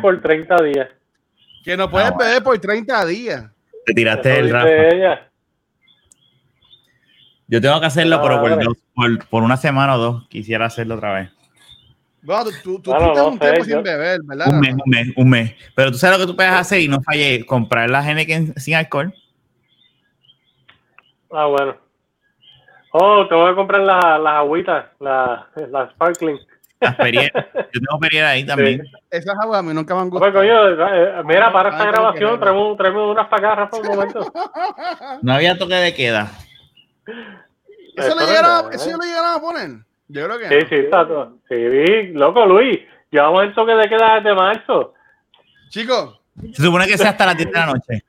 por 30 días. Que no puedes Ah, beber por 30 días. Te tiraste el Rafa. Yo tengo que hacerlo, Ah, pero por, vale. dos- por, por una semana o dos. Quisiera hacerlo otra vez. Bueno, tú, tú, tú Bueno, tienes no un sé, tiempo yo- sin beber, ¿verdad? Un mes, un mes, un mes. Pero tú sabes lo que tú puedes hacer y no fallé. Comprar la Heineken sin alcohol. Ah, bueno. Oh, tengo que comprar la- las agüitas, las la Sparkling. Las Perrier. Yo tengo Perrier ahí también. Esas aguas a mí nunca me han Pues, gustado. coño, eh, mira, para esta Ay, grabación, traemos, traemos unas para acá, Rafa, un momento. No había toque de queda. ¿Eso, lo llegaron, es ¿Eso nada, lo llegaron a poner? Yo creo que Sí, no. sí, está todo. Sí, loco, Luis. Llevamos el toque de queda desde marzo. Chicos, Se supone que sea hasta las 10 de la noche.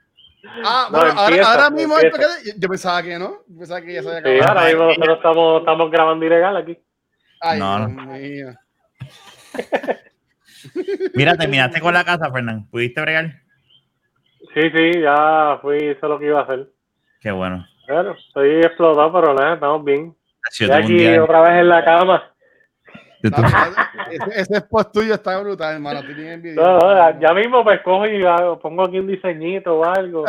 ah, No, bueno, ahora, empieza, ahora mismo esto empieza. que- yo pensaba que no. Yo pensaba que ya se había Sí, acabado. ahora mismo nosotros estamos, estamos grabando ilegal aquí. Ay, No, Dios no. mío. Mira, terminaste con la casa, Fernán. ¿Pudiste bregar? Sí, sí, ya fui, hice lo que iba a hacer. Qué bueno. Bueno, estoy explotado, pero nada, estamos bien. Yo Estoy aquí día- otra vez en la cama. ese, ese post tuyo está brutal, hermano. Tú tienes envidia. No, no, ya- mismo pues cojo y hago- pongo aquí un diseñito o algo.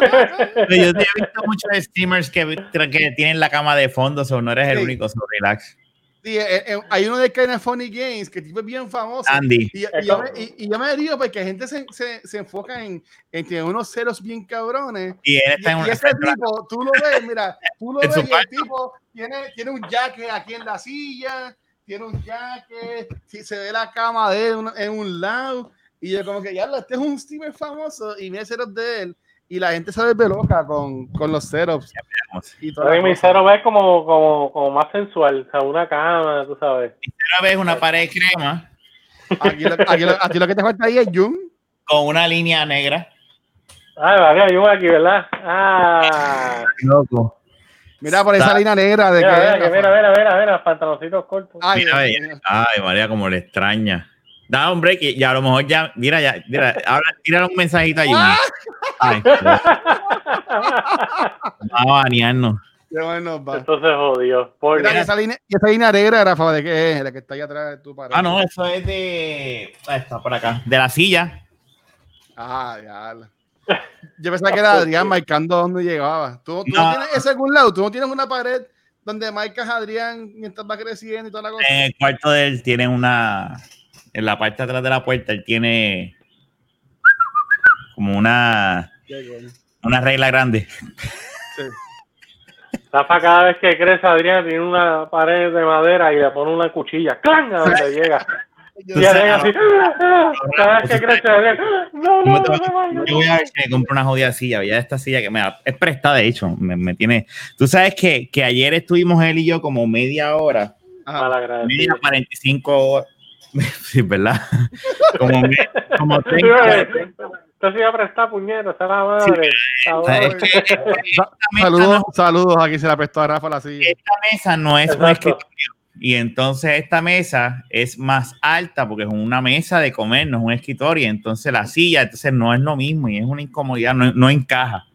Pero yo te he visto muchos streamers que, que tienen la cama de fondo, o no eres el único, so relax. Sí, eh, eh, hay uno de Kind of Funny Games que tipo es bien famoso. Andy, Y, y yo me, y, y yo me río porque gente se, se, se enfoca en, en tener unos ceros bien cabrones. y él Y, está en y una. ese tipo, tú lo ves, mira, tú lo ves y el tipo tiene, tiene un jacket aquí en la silla, tiene un jacket, si se ve la cama de él en un- en un lado. Y yo como que ya, este es un streamer famoso y mira ceros de él. Y la gente se vuelve loca con, con los setups. Y toda la mi cero es como, como, como más sensual, o sea, una cama, tú sabes. Una vez una pared crema Aquí lo, aquí lo- a ti lo que te falta ahí es Jung. con una línea negra. Ay, vale, hay uno aquí, ¿verdad? Ah, Loco. Mira por esa línea negra de mira, que mira, es, mira, mira, mira, mira, pantaloncitos cortos. Ay, Mira. Ay, María, como le extraña. Da un break y, y a lo mejor ya, mira, ya, mira, ahora tírale un mensajito a Jimmy. Ay, vamos a banearnos. Qué bueno, va. Entonces jodió. Por Mira, y esa línea, esa línea negra, Rafa, ¿de qué es? La que está ahí atrás de tu pared. Ah, no, eso es de. Ah, está por acá. De la silla. Ah, ya. Yo pensaba que era Adrián marcando dónde llegaba. ¿Tú, tú no. No. tienes ese algún lado? ¿Tú no tienes una pared donde marcas a Adrián mientras va creciendo y toda la cosa? En el cuarto de él tiene una. En la parte de atrás de la puerta, él tiene. Como una. Una regla grande. Sí. Rafa cada vez que crece Adrián tiene una pared de madera y le pone una cuchilla. ¡Clang! A donde llega. Y Adrián así. ¡ah! Cada vez que crece Adrián. No, no, no, yo voy a ver si me compro una jodida silla. Ya esta silla que me da- es prestada, de hecho. Me, me tiene. Tú sabes que, que ayer estuvimos él y yo como media hora. Media 45 horas. Sí, ¿verdad? Como, me- como 30. Esto se iba a prestar puñetas, la madre. Es que esta Saludos, saludos. Aquí se la prestó a Rafa la silla. esta mesa no es un escritorio. Y entonces esta mesa es más alta porque es una mesa de comer, no es un escritorio. Entonces la silla, entonces no es lo mismo y es una incomodidad, no, no encaja.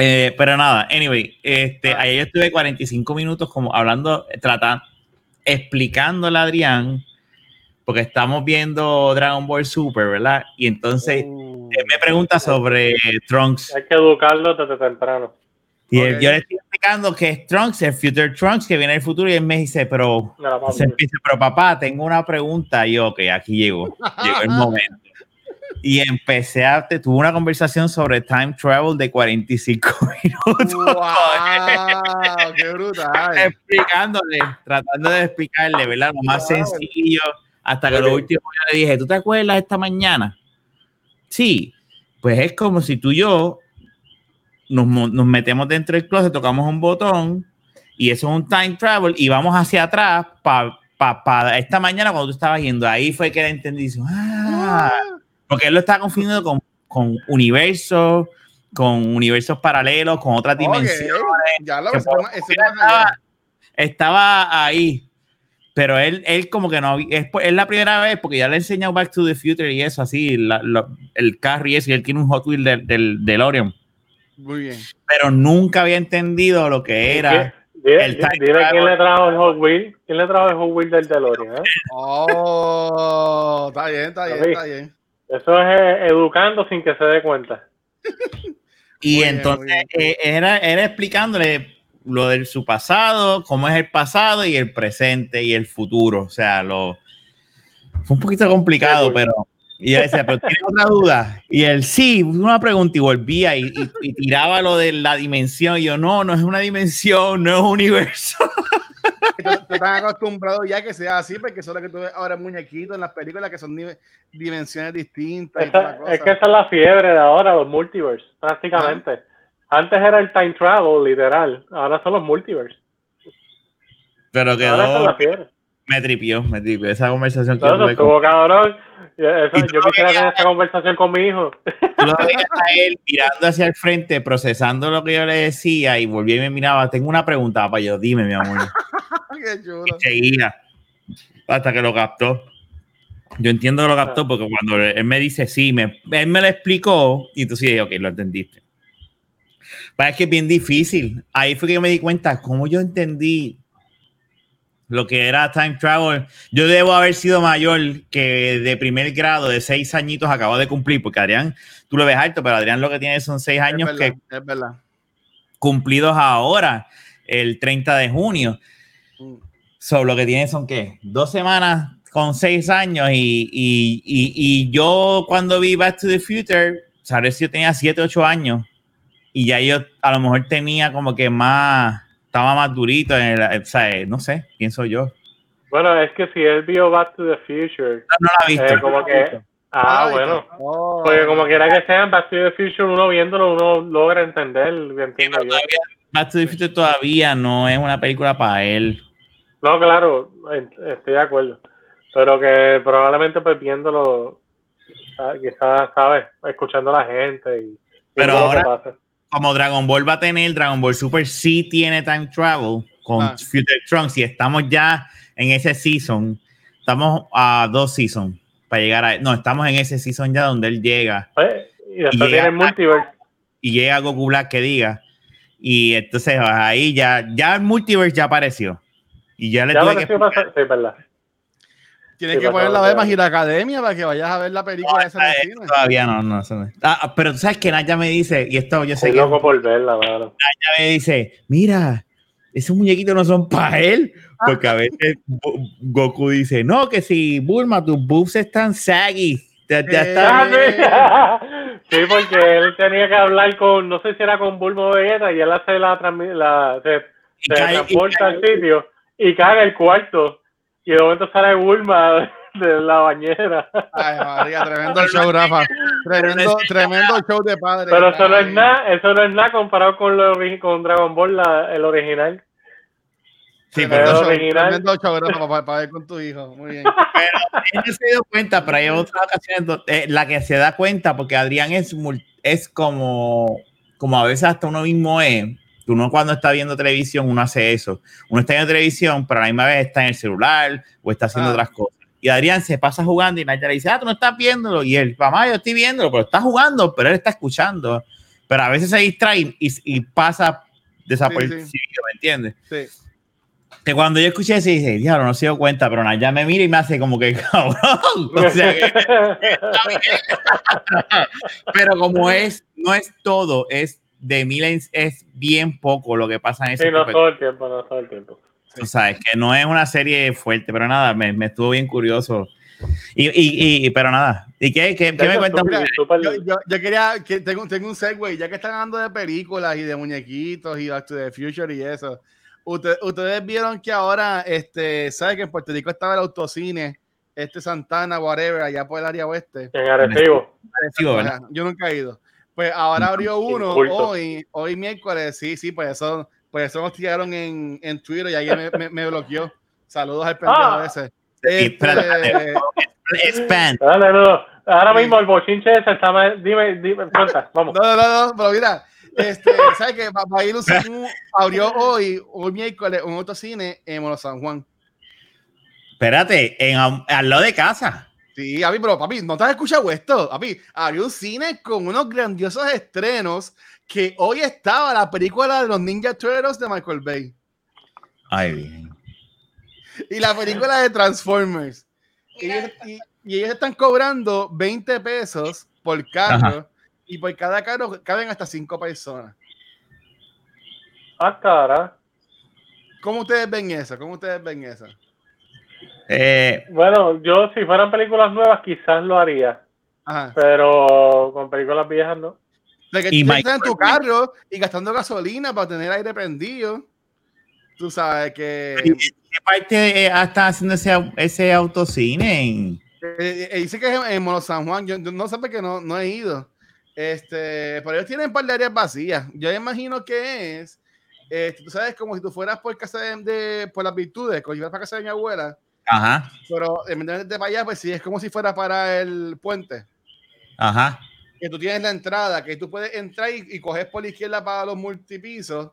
Eh, pero nada, anyway, este, ayer yo estuve 45 minutos como hablando, tratando, explicándole a Adrián, porque estamos viendo Dragon Ball Super, ¿verdad? Y entonces Uh, él me pregunta sobre Trunks. Hay que educarlo desde temprano. Y él- yo le estoy explicando que es Trunks, el Future Trunks, que viene del futuro, y él me dice, pero, se empieza, pero papá, tengo una pregunta. Y yo, ok, aquí llegó, llegó el momento. Y empecé a, te- tuve una conversación sobre time travel de 45 minutos, ¡Wow! ¡Qué brutal! explicándole, tratando de explicarle, ¿verdad? Lo más Wow. sencillo, hasta que lo último yo le dije, ¿tú te acuerdas esta mañana? Sí, pues es como si tú y yo nos, nos metemos dentro del closet, tocamos un botón y eso es un time travel y vamos hacia atrás para esta mañana cuando tú estabas yendo. Ahí fue que entendí. Ah, porque él lo estaba confundiendo con, con universos, con universos paralelos, con otras Ok, dimensiones. Ya lo por- ese estaba, ahí. Pero él, él como que no, es, es la primera vez, porque ya le he enseñado Back to the Future y eso, así, la- la- el carro y eso, y él tiene un Hot Wheel del, del DeLorean. Muy bien. Pero nunca había entendido lo que era. Dile, El dile quién le trajo el Hot Wheel. ¿Quién le trajo el Hot Wheel del DeLorean? eh? Oh, está bien, está bien, está bien. Eso es eh, educando sin que se dé cuenta. Y Muy bien, entonces eh, era, era explicándole lo de su pasado, cómo es el pasado y el presente y el futuro. O sea, lo fue un poquito complicado, Sí, pero y ella decía, pero tiene otra duda. Y él sí, una pregunta y volvía y, y- y tiraba lo de la dimensión. Y yo, no, no es una dimensión, no es un universo. Tú, tú estás acostumbrado ya que sea así, porque eso es lo que tú ves ahora en muñequitos, en las películas, que son di- dimensiones distintas. y Esa- es que esa es la fiebre de ahora, los multiverse, prácticamente. Antes era el time travel, literal. Ahora son los multiverse. Pero Ahora esa es quedó, la fiebre. me tripió, me tripió. Esa conversación que Todo eso tuve con- estuvo cabrón. Eso- tú yo quisiera tener esa conversación con mi hijo. Tú lo veías a él mirando hacia el frente, procesando lo que yo le decía y volvía y me miraba. Tengo una pregunta para yo, dime, mi amor. Qué chulo. Y seguía hasta que lo captó. Yo entiendo que lo captó porque cuando él me dice sí, me, él me lo explicó y entonces dije, ok, lo entendiste. Pero es que es bien difícil. Ahí fue que yo me di cuenta cómo yo entendí lo que era time travel. Yo debo haber sido mayor que de primer grado, de seis añitos, acabo de cumplir, porque Adrián, tú lo ves alto, pero Adrián lo que tiene son seis años es que verdad, es verdad. cumplidos ahora, el 30 de junio. Mm. So, lo que tiene son que dos semanas con seis años y, y, y, y yo cuando vi Back to the Future, sabes si yo tenía siete, ocho años y ya yo a lo mejor tenía como que más, estaba más durito, en el, o sea, no sé, pienso yo. Bueno, es que si él vio Back to the Future, No, no la he visto. eh, como que. Ah, Ay, bueno. oh. Porque como quiera que sea, en Back to the Future, uno viéndolo, uno logra entender. Sí, todavía, Back to the Future todavía no es una película para él. No, claro, en- estoy de acuerdo. Pero que probablemente pues viéndolo, ah, quizás, ¿sabes? Escuchando a la gente y... Pero ahora- pasa. Como Dragon Ball va a tener, Dragon Ball Super sí tiene time travel con Ah. Future Trunks y estamos ya en ese season, estamos a dos seasons para llegar a, no, estamos en ese season ya donde él llega Pues, y después llega- tiene el multiverse. y llega Goku Black que diga y entonces ahí ya, ya el multiverse ya apareció y ya le Ya tuve que sí, verdad. Tienes que poner la de Magia Academia para que vayas a ver la película esa en el Eh, cine. todavía no, no, eso no. Ah, pero tú sabes que Naya me dice, y esto yo sé Estoy que loco por verla, mano. ella me dice, mira, esos muñequitos no son para él. Porque a veces Go- Goku dice, no, que si Bulma, tus boobs están saggy. Ya, ya Eh, está. Ah, sí. Sí, porque él tenía que hablar con, no sé si era con Bulma o Vegeta, y él hace la, la se, transporta cae- al sitio y caga el cuarto. Y de momento sale Bulma de la bañera. Ay, María, tremendo show, Rafa. Tremendo, tremendo show de padre. Pero eso no es nada, eso no es nada comparado con, lo, con Dragon Ball, la- el original. Sí, Pero Tremendo pero original. tremendo show, Rafa, para, para ver con tu hijo. Muy bien. él no se dio cuenta, pero hay otras ocasiones donde- eh, la que se da cuenta, porque Adrián es, es como, como a veces hasta uno mismo es. Uno cuando está viendo televisión, uno hace eso. Uno está viendo televisión, pero a la misma vez está en el celular o está haciendo Ah. otras cosas. Y Adrián se pasa jugando y Naya le dice, ah, tú no estás viéndolo. Y él, mamá, yo estoy viéndolo, pero está jugando, pero él está escuchando. Pero a veces se distrae y, y pasa desapercibido, ¿me entiendes? Sí. Que cuando yo escuché eso, dije, diablo, no se dio cuenta, pero Naya me mira y me hace como que, cabrón. O sea que, pero como es, no es todo, es de mil en- es bien poco lo que pasa en ese sí, no todo el tiempo, no todo el tiempo. Tú sabes que no es una serie fuerte, pero nada, me, me estuvo bien curioso. Y, y, y- pero nada, ¿y qué, qué, qué me cuentas? Yo, yo, yo quería que tengo, tengo un segue, ya que están hablando de películas y de muñequitos y Back to the Future y eso. Usted- ustedes vieron que ahora, este, ¿sabe que en Puerto Rico estaba el autocine, este Santana, whatever, allá por el área oeste? En Arecibo. Arecibo, ¿verdad? Ajá, Yo nunca he ido. Pues ahora abrió uno hoy, hoy miércoles, sí, sí, pues eso, pues eso nos tiraron en, en Twitter y alguien me, me- me bloqueó. Saludos al pendejo Ah. ese. Este, Expand. Dale, no. Ahora mismo el bochinche ese está. Dime, dime, cuenta, vamos. No, no, no, no, pero mira, este, ¿sabes qué? Un, un- abrió hoy, hoy miércoles, un autocine en Mono San Juan. Espérate, en, al lado de casa. Sí, papi, pero papi, ¿no te has escuchado esto? Papi, había un cine con unos grandiosos estrenos que hoy estaba la película de los Ninja Turtles de Michael Bay. Ay, bien. Y la película de Transformers. Y ellos, y- y ellos están cobrando 20 pesos por carro. Y por cada carro caben hasta 5 personas. Ah, cara. ¿Cómo ustedes ven eso? ¿Cómo ustedes ven eso? Eh, Bueno, yo si fueran películas nuevas quizás lo haría, Ajá. pero con películas viejas no. De que Y tú Mike estás en tu carro y gastando gasolina para tener aire prendido. Tú sabes que ¿Qué parte eh, está haciendo ese, ese autocine? eh, eh, dice que es en, en Mono San Juan. Yo, yo no sé por qué no, no he ido. Este, pero ellos tienen un par de áreas vacías. Yo imagino que es, este, tú sabes, como si tú fueras por casa de, de- por las virtudes, si fueras para casa de mi abuela, Ajá, pero de para allá, pues sí, es como si fuera para el puente. ajá. que tú tienes la entrada, que tú puedes entrar y, y coges por la izquierda para los multipisos,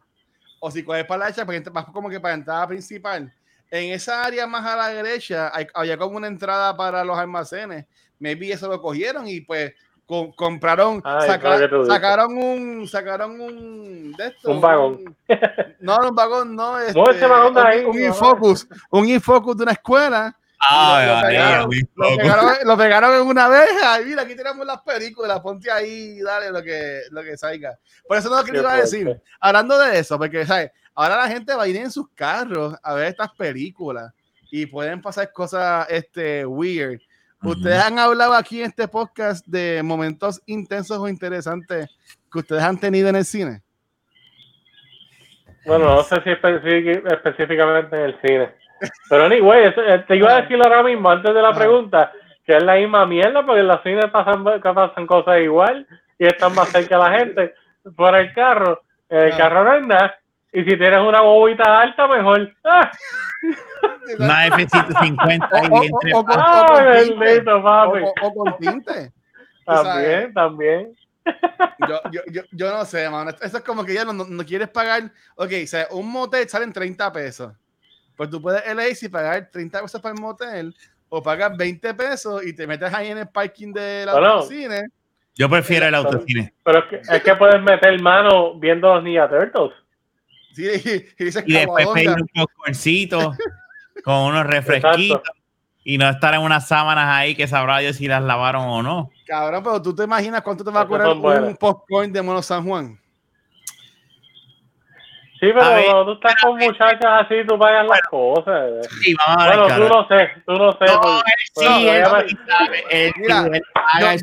o si coges para la derecha, pues vas como que para la entrada principal. En esa área más a la derecha, hay, había como una entrada para los almacenes. Maybe eso lo cogieron y pues co- compraron, Ay, saca- sacaron un, sacaron un de estos, Un vagón. no, un vagón, no, este, ese vagón de un- ahí, un, no. infocus, un infocus de una escuela Ay, lo pegaron, lo pegaron, lo pegaron en una abeja y mira, aquí tenemos las películas, ponte ahí y dale lo que, lo que salga. Por eso no lo que iba a decir. Hablando de eso, porque ¿sabes? ahora la gente va a ir en sus carros a ver estas películas y pueden pasar cosas este, weird. Ustedes han hablado aquí en este podcast de momentos intensos o interesantes que ustedes han tenido en el cine. Bueno, no sé si específic- específicamente en el cine. Pero anyway, eh, te iba a decir ahora mismo, antes de la Ajá. pregunta, que es la misma mierda, porque en los cines pasan, cosas igual y están más cerca de la gente. Fuera el carro, en el Ah. carro no hay nada. Y si tienes una bobita alta, mejor. ¡Ah! Una F-150 ahí O- o- entre- o- o- ¡Ay, tinte. bendito, papi! o- o con tinte. También, también. yo, yo, yo, yo no sé, mano. Eso es como que ya no, no, no quieres pagar. Ok, o sea, un motel sale en 30 pesos. Pues tú puedes elegir si pagar 30 pesos para el motel o pagas 20 pesos y te metes ahí en el parking del Bueno. cine. Yo prefiero el autocine. Pero es que, es que puedes meter mano viendo los Ninja Turtles. Sí, y, y dices Y después pedir un popcorncito con unos refresquitos y no estar en unas sábanas ahí que sabrá Dios si las lavaron o no. Cabrón, pero tú te imaginas cuánto te va a cobrar un popcorn de Mono San Juan. Sí, pero A ver, cuando tú estás con muchachas así, tú pagas las cosas. Sí, vamos a ver. Bueno, tú no sé, tú no sé. No, él pues, sí, él obviamente- sí sabe. Él sí, Mira, él paga, él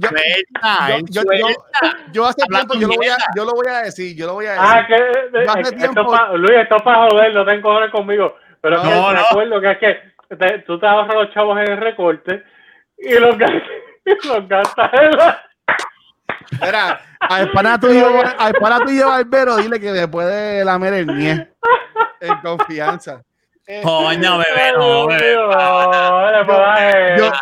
yo- hace tiempo yo lo, voy a, yo lo voy a decir, yo lo voy a decir. Ah, que eh, Yo hace esto tiempo- pa- Luis, esto es para joder, no te encojones conmigo. Pero No, me no. acuerdo que es que te- tú te ahorras los chavos en el recorte y los gastas, los gastas en la... Mira, al pana tuyo, al pana tuyo Barbero, dile que me puede lamer el nie. En confianza. Eh, Coño, bebé, no, bebé. mío, no, le puedo dar yo-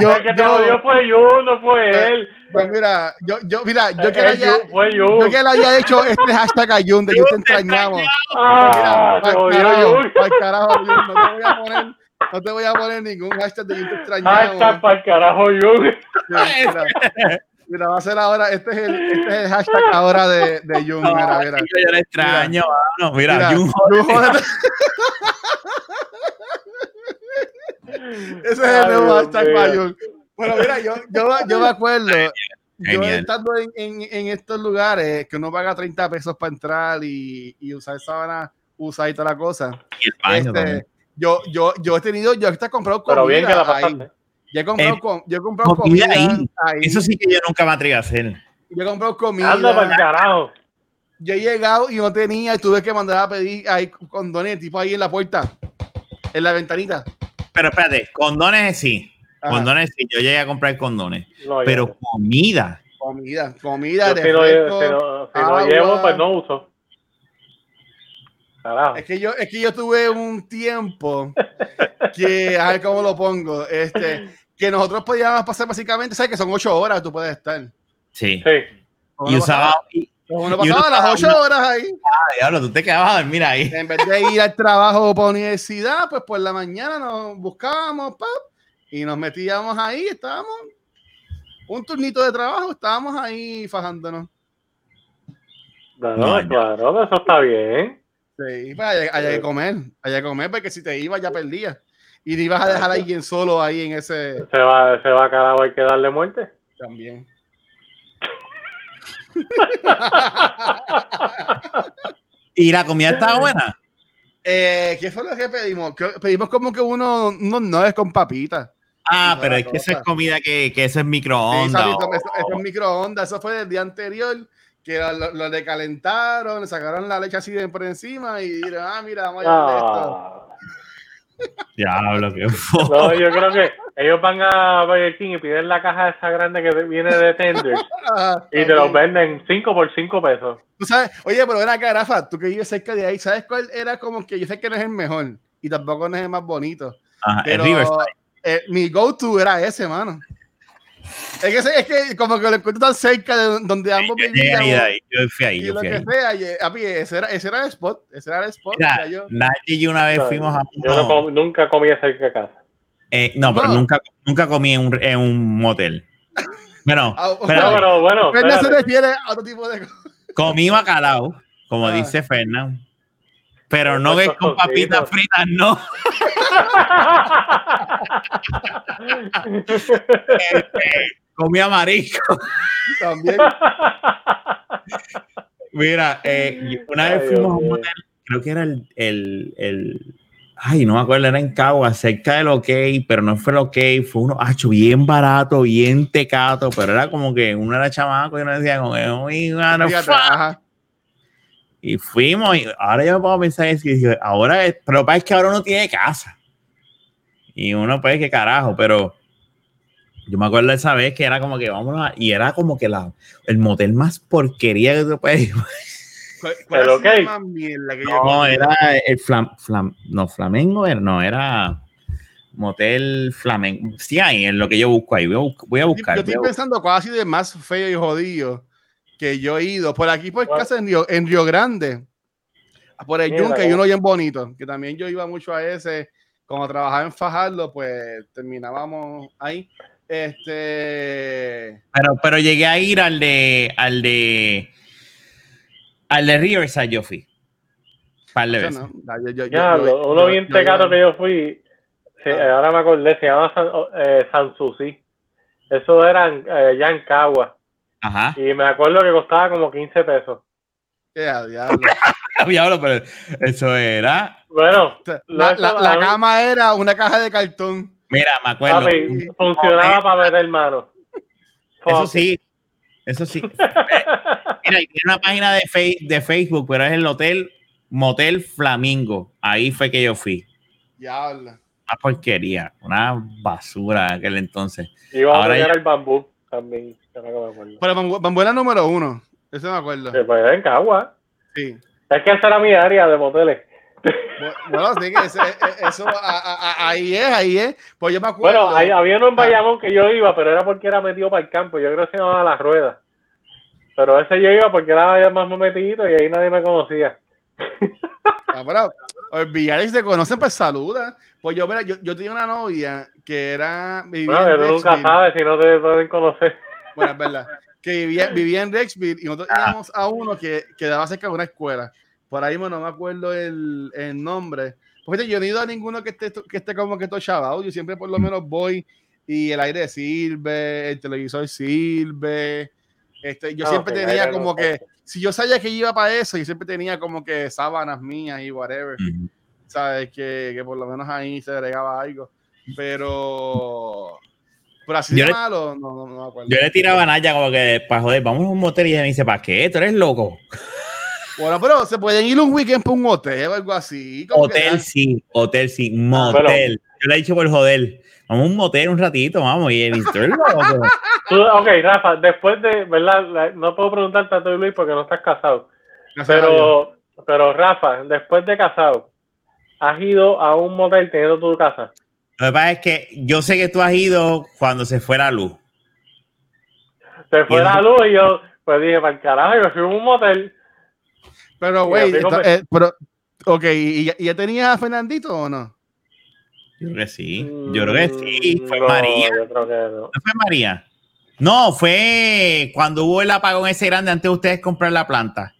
yo- El que te yo- jodió fue Yu, no fue él. Pues mira, yo, yo, mira, yo que, Eh, le haya, yo que le haya hecho este hashtag a Jun de yo te extrañamos. Ah, te Mira, jodió carajo, Jun, no te voy a poner, no te voy a poner ningún hashtag de yo te extrañamos. Hashtag para el carajo Yu. Mira, mira, va a ser ahora, este es el, este es el hashtag ahora de, de Jun, No, mira, mira. yo, le extraño. Mira, Mira, Jun, Jun, jódete. Ese es el nuevo hashtag para Jun. Bueno, mira, yo, yo, yo me acuerdo, yo estando en, en, en estos lugares que uno paga 30 pesos para entrar y, y usar sábana, usar y toda la cosa. y el baño Este, yo, yo, yo he tenido, yo he comprado comida Pero bien que la ahí. Yo he comprado, Eh, com- yo he comprado comida comida, ahí. ahí. Eso sí que yo nunca me atrevo a hacer. Yo he comprado comida. Anda para el carajo. Yo he llegado y no tenía y tuve que mandar a pedir ahí condones, tipo ahí en la puerta, en la ventanita. Pero espérate, condones sí. Ajá. Condones sí, yo llegué a comprar condones. No, yo- Pero comida. Comida, comida, yo si agua. llevo, pues no uso. Carajo. Es que yo, es que yo tuve un tiempo que, a ver cómo lo pongo, este, que nosotros podíamos pasar básicamente, sabes que son ocho horas tú puedes estar. Sí. Sí. Uno Y usaba. y- Uno y uno pasaba las ocho una- horas ahí. Ah, diablo, tú te quedabas a dormir ahí. En vez de ir al trabajo para universidad, pues por la mañana nos buscábamos, pap, y nos metíamos ahí, estábamos un turnito de trabajo, estábamos ahí fajándonos. No, claro, eso está bien. Sí, pues hay, hay que comer, hay que comer porque si te ibas ya perdías. Y te ibas a dejar a alguien solo ahí en ese Se va, se va a cada hay que darle muerte. también. ¿Y la comida estaba buena? Eh, ¿Qué fue lo que pedimos? Pedimos como que uno, unos nuez con papitas. Ah, Esa pero es que eso es comida que, que eso es Sí, microondas. Eso, eso es microondas. Eso fue del día anterior. Que lo, lo, lo decalentaron, le sacaron la leche así de por encima y dijeron, ah, mira, vamos a llevarle esto. Diablo, qué fo- no, yo creo que ellos van a Burger King y piden la caja esa grande que viene de Tender y te los venden 5 por 5 pesos. Tú sabes, oye, pero ven acá, Rafa, tú que vives cerca de ahí, ¿sabes cuál era como que yo sé que no es el mejor y tampoco no es el más bonito? Ajá, el Pero Riverside. eh, mi go-to era ese, mano. Es que, es que como que lo encuentro tan cerca de donde ambos Yo ahí, ahí, Yo fui ahí, y yo lo fui que ahí. sea, y, eh, papi, ese era, ese era el spot, ese era el spot. Mira, yo- Nachi y yo una vez No, fuimos a Yo no com- nunca comí cerca de casa. eh, no, pero nunca, nunca comí en un, en un motel. Bueno, Ah, pero- No, pero bueno, Fernan se refiere a otro tipo de cosas. comí bacalao, como Ah. dice Fernán. Pero no que con papitas fritas, no. Comía marisco. También. Mira, eh, una vez fuimos a un mío. motel, creo que era el, el, el- ay, no me acuerdo, era en Cagua, cerca del OK, pero no fue el OK, fue uno, acho, bien barato, bien tecato, pero era como que uno era chamaco y uno decía, como, que, "Uy, mano, Fíjate, fuck". ajá. Y fuimos, y ahora yo me puedo pensar eso, y ahora, es, pero lo que pasa es que ahora uno tiene casa, y uno pues, qué carajo, pero yo me acuerdo esa vez que era como que vámonos a- y era como que la, el motel más porquería que tú puedes. ¿Cuál- cuál Pero ha sido ok. más mierda que yo No, comí? era el flam, flam- no, Flamengo, era, no, era Motel Flamengo. Sí, ahí es lo que yo busco ahí. Voy a, bus- voy a Yo buscar. estoy pensando cuál ha sido el más feo y jodido que yo he ido. Por aquí, por Bueno. casa en Río, en Río Grande. Por el Yunque hay uno bien bonito. Que también yo iba mucho a ese. Como trabajaba en Fajardo, pues terminábamos ahí. Este. Pero, pero llegué a ir al de, al de, al de Riverside, yo fui. Par de o sea, veces. no, yo- yo- yo- Ya, yo- uno yo- bien yo- tecato que yo fui, sí, Ah. ahora me acordé, se llama San, eh, Sanssouci. Eso era en, eh, ya en Cagua. Ajá. Y me acuerdo que costaba como 15 pesos. Ya, diablo. Diablo, pero eso era. Bueno, La, la- cama era una caja de cartón. Mira, me acuerdo. papi, funcionaba para meter mano. Eso sí. Eso sí. Mira, y tiene una página de, Face- de Facebook, pero es el hotel Motel Flamingo. Ahí fue que yo fui. Diablo. Una porquería, una basura en aquel entonces. Iba a Ahora pegar ya- el bambú también. me acuerdo. Pero Bambu- Bambuela número uno. Eso me acuerdo. Que pues, en Cagua. Sí. Es que esa era mi área de moteles. Bu- Bueno, sí que ese- e- eso a- a- a- ahí es, ahí es. Pues yo me acuerdo. Bueno, hay- había uno en Bayamón que yo iba, pero era porque era metido para el campo. Yo creo que se llamaba La Rueda. Pero ese yo iba porque era más metidito y ahí nadie me conocía. Ah, bueno, olvidar y se conocen, pues saluda. Pues yo, mira, yo, yo tenía una novia que era. Vivía Bueno, en nunca sabes si no te pueden conocer. Bueno, es verdad. Que vivía, vivía en Rexville y nosotros íbamos a uno que quedaba cerca de una escuela. Por ahí bueno, no me acuerdo el, el nombre. Porque yo no he ido a ninguno que esté, que esté como que todo chavado. Yo siempre por lo menos voy y el aire sirve, el televisor sirve. Este, yo No, siempre tenía no como que, si yo sabía que iba para eso, yo siempre tenía como que sábanas mías y whatever. ¿sabes? Que, que por lo menos ahí se agregaba algo. Pero, pero así Yo de le- malo, no, no, no me acuerdo. Yo le tiraba a Naya como que para joder, vamos a un motel y ella me dice, ¿para qué? ¿Tú eres loco? Bueno, pero se pueden ir un weekend para un hotel o algo así. que, Hotel ah, sí, hotel sí, motel. Yo le he dicho por joder, vamos a un motel un ratito, vamos. Y. Tú- ok, Rafa, después de, ¿verdad? No puedo preguntarte a ti, Luis, porque no estás casado. gracias. Pero, pero Rafa, después de casado, ¿has ido a un motel teniendo tu casa? Lo que pasa es que yo sé que tú has ido cuando se fue la luz. Se fue la luz y yo, pues dije, para el carajo, yo fui a un motel. Pero, güey, eh, pero, ok, ¿y, ya- y ya tenía a Fernandito o no? Yo creo que sí, yo creo que sí. Fue Mm, No, María. Yo creo que no. ¿No fue María? No, fue cuando hubo el apagón ese grande antes de ustedes comprar la planta.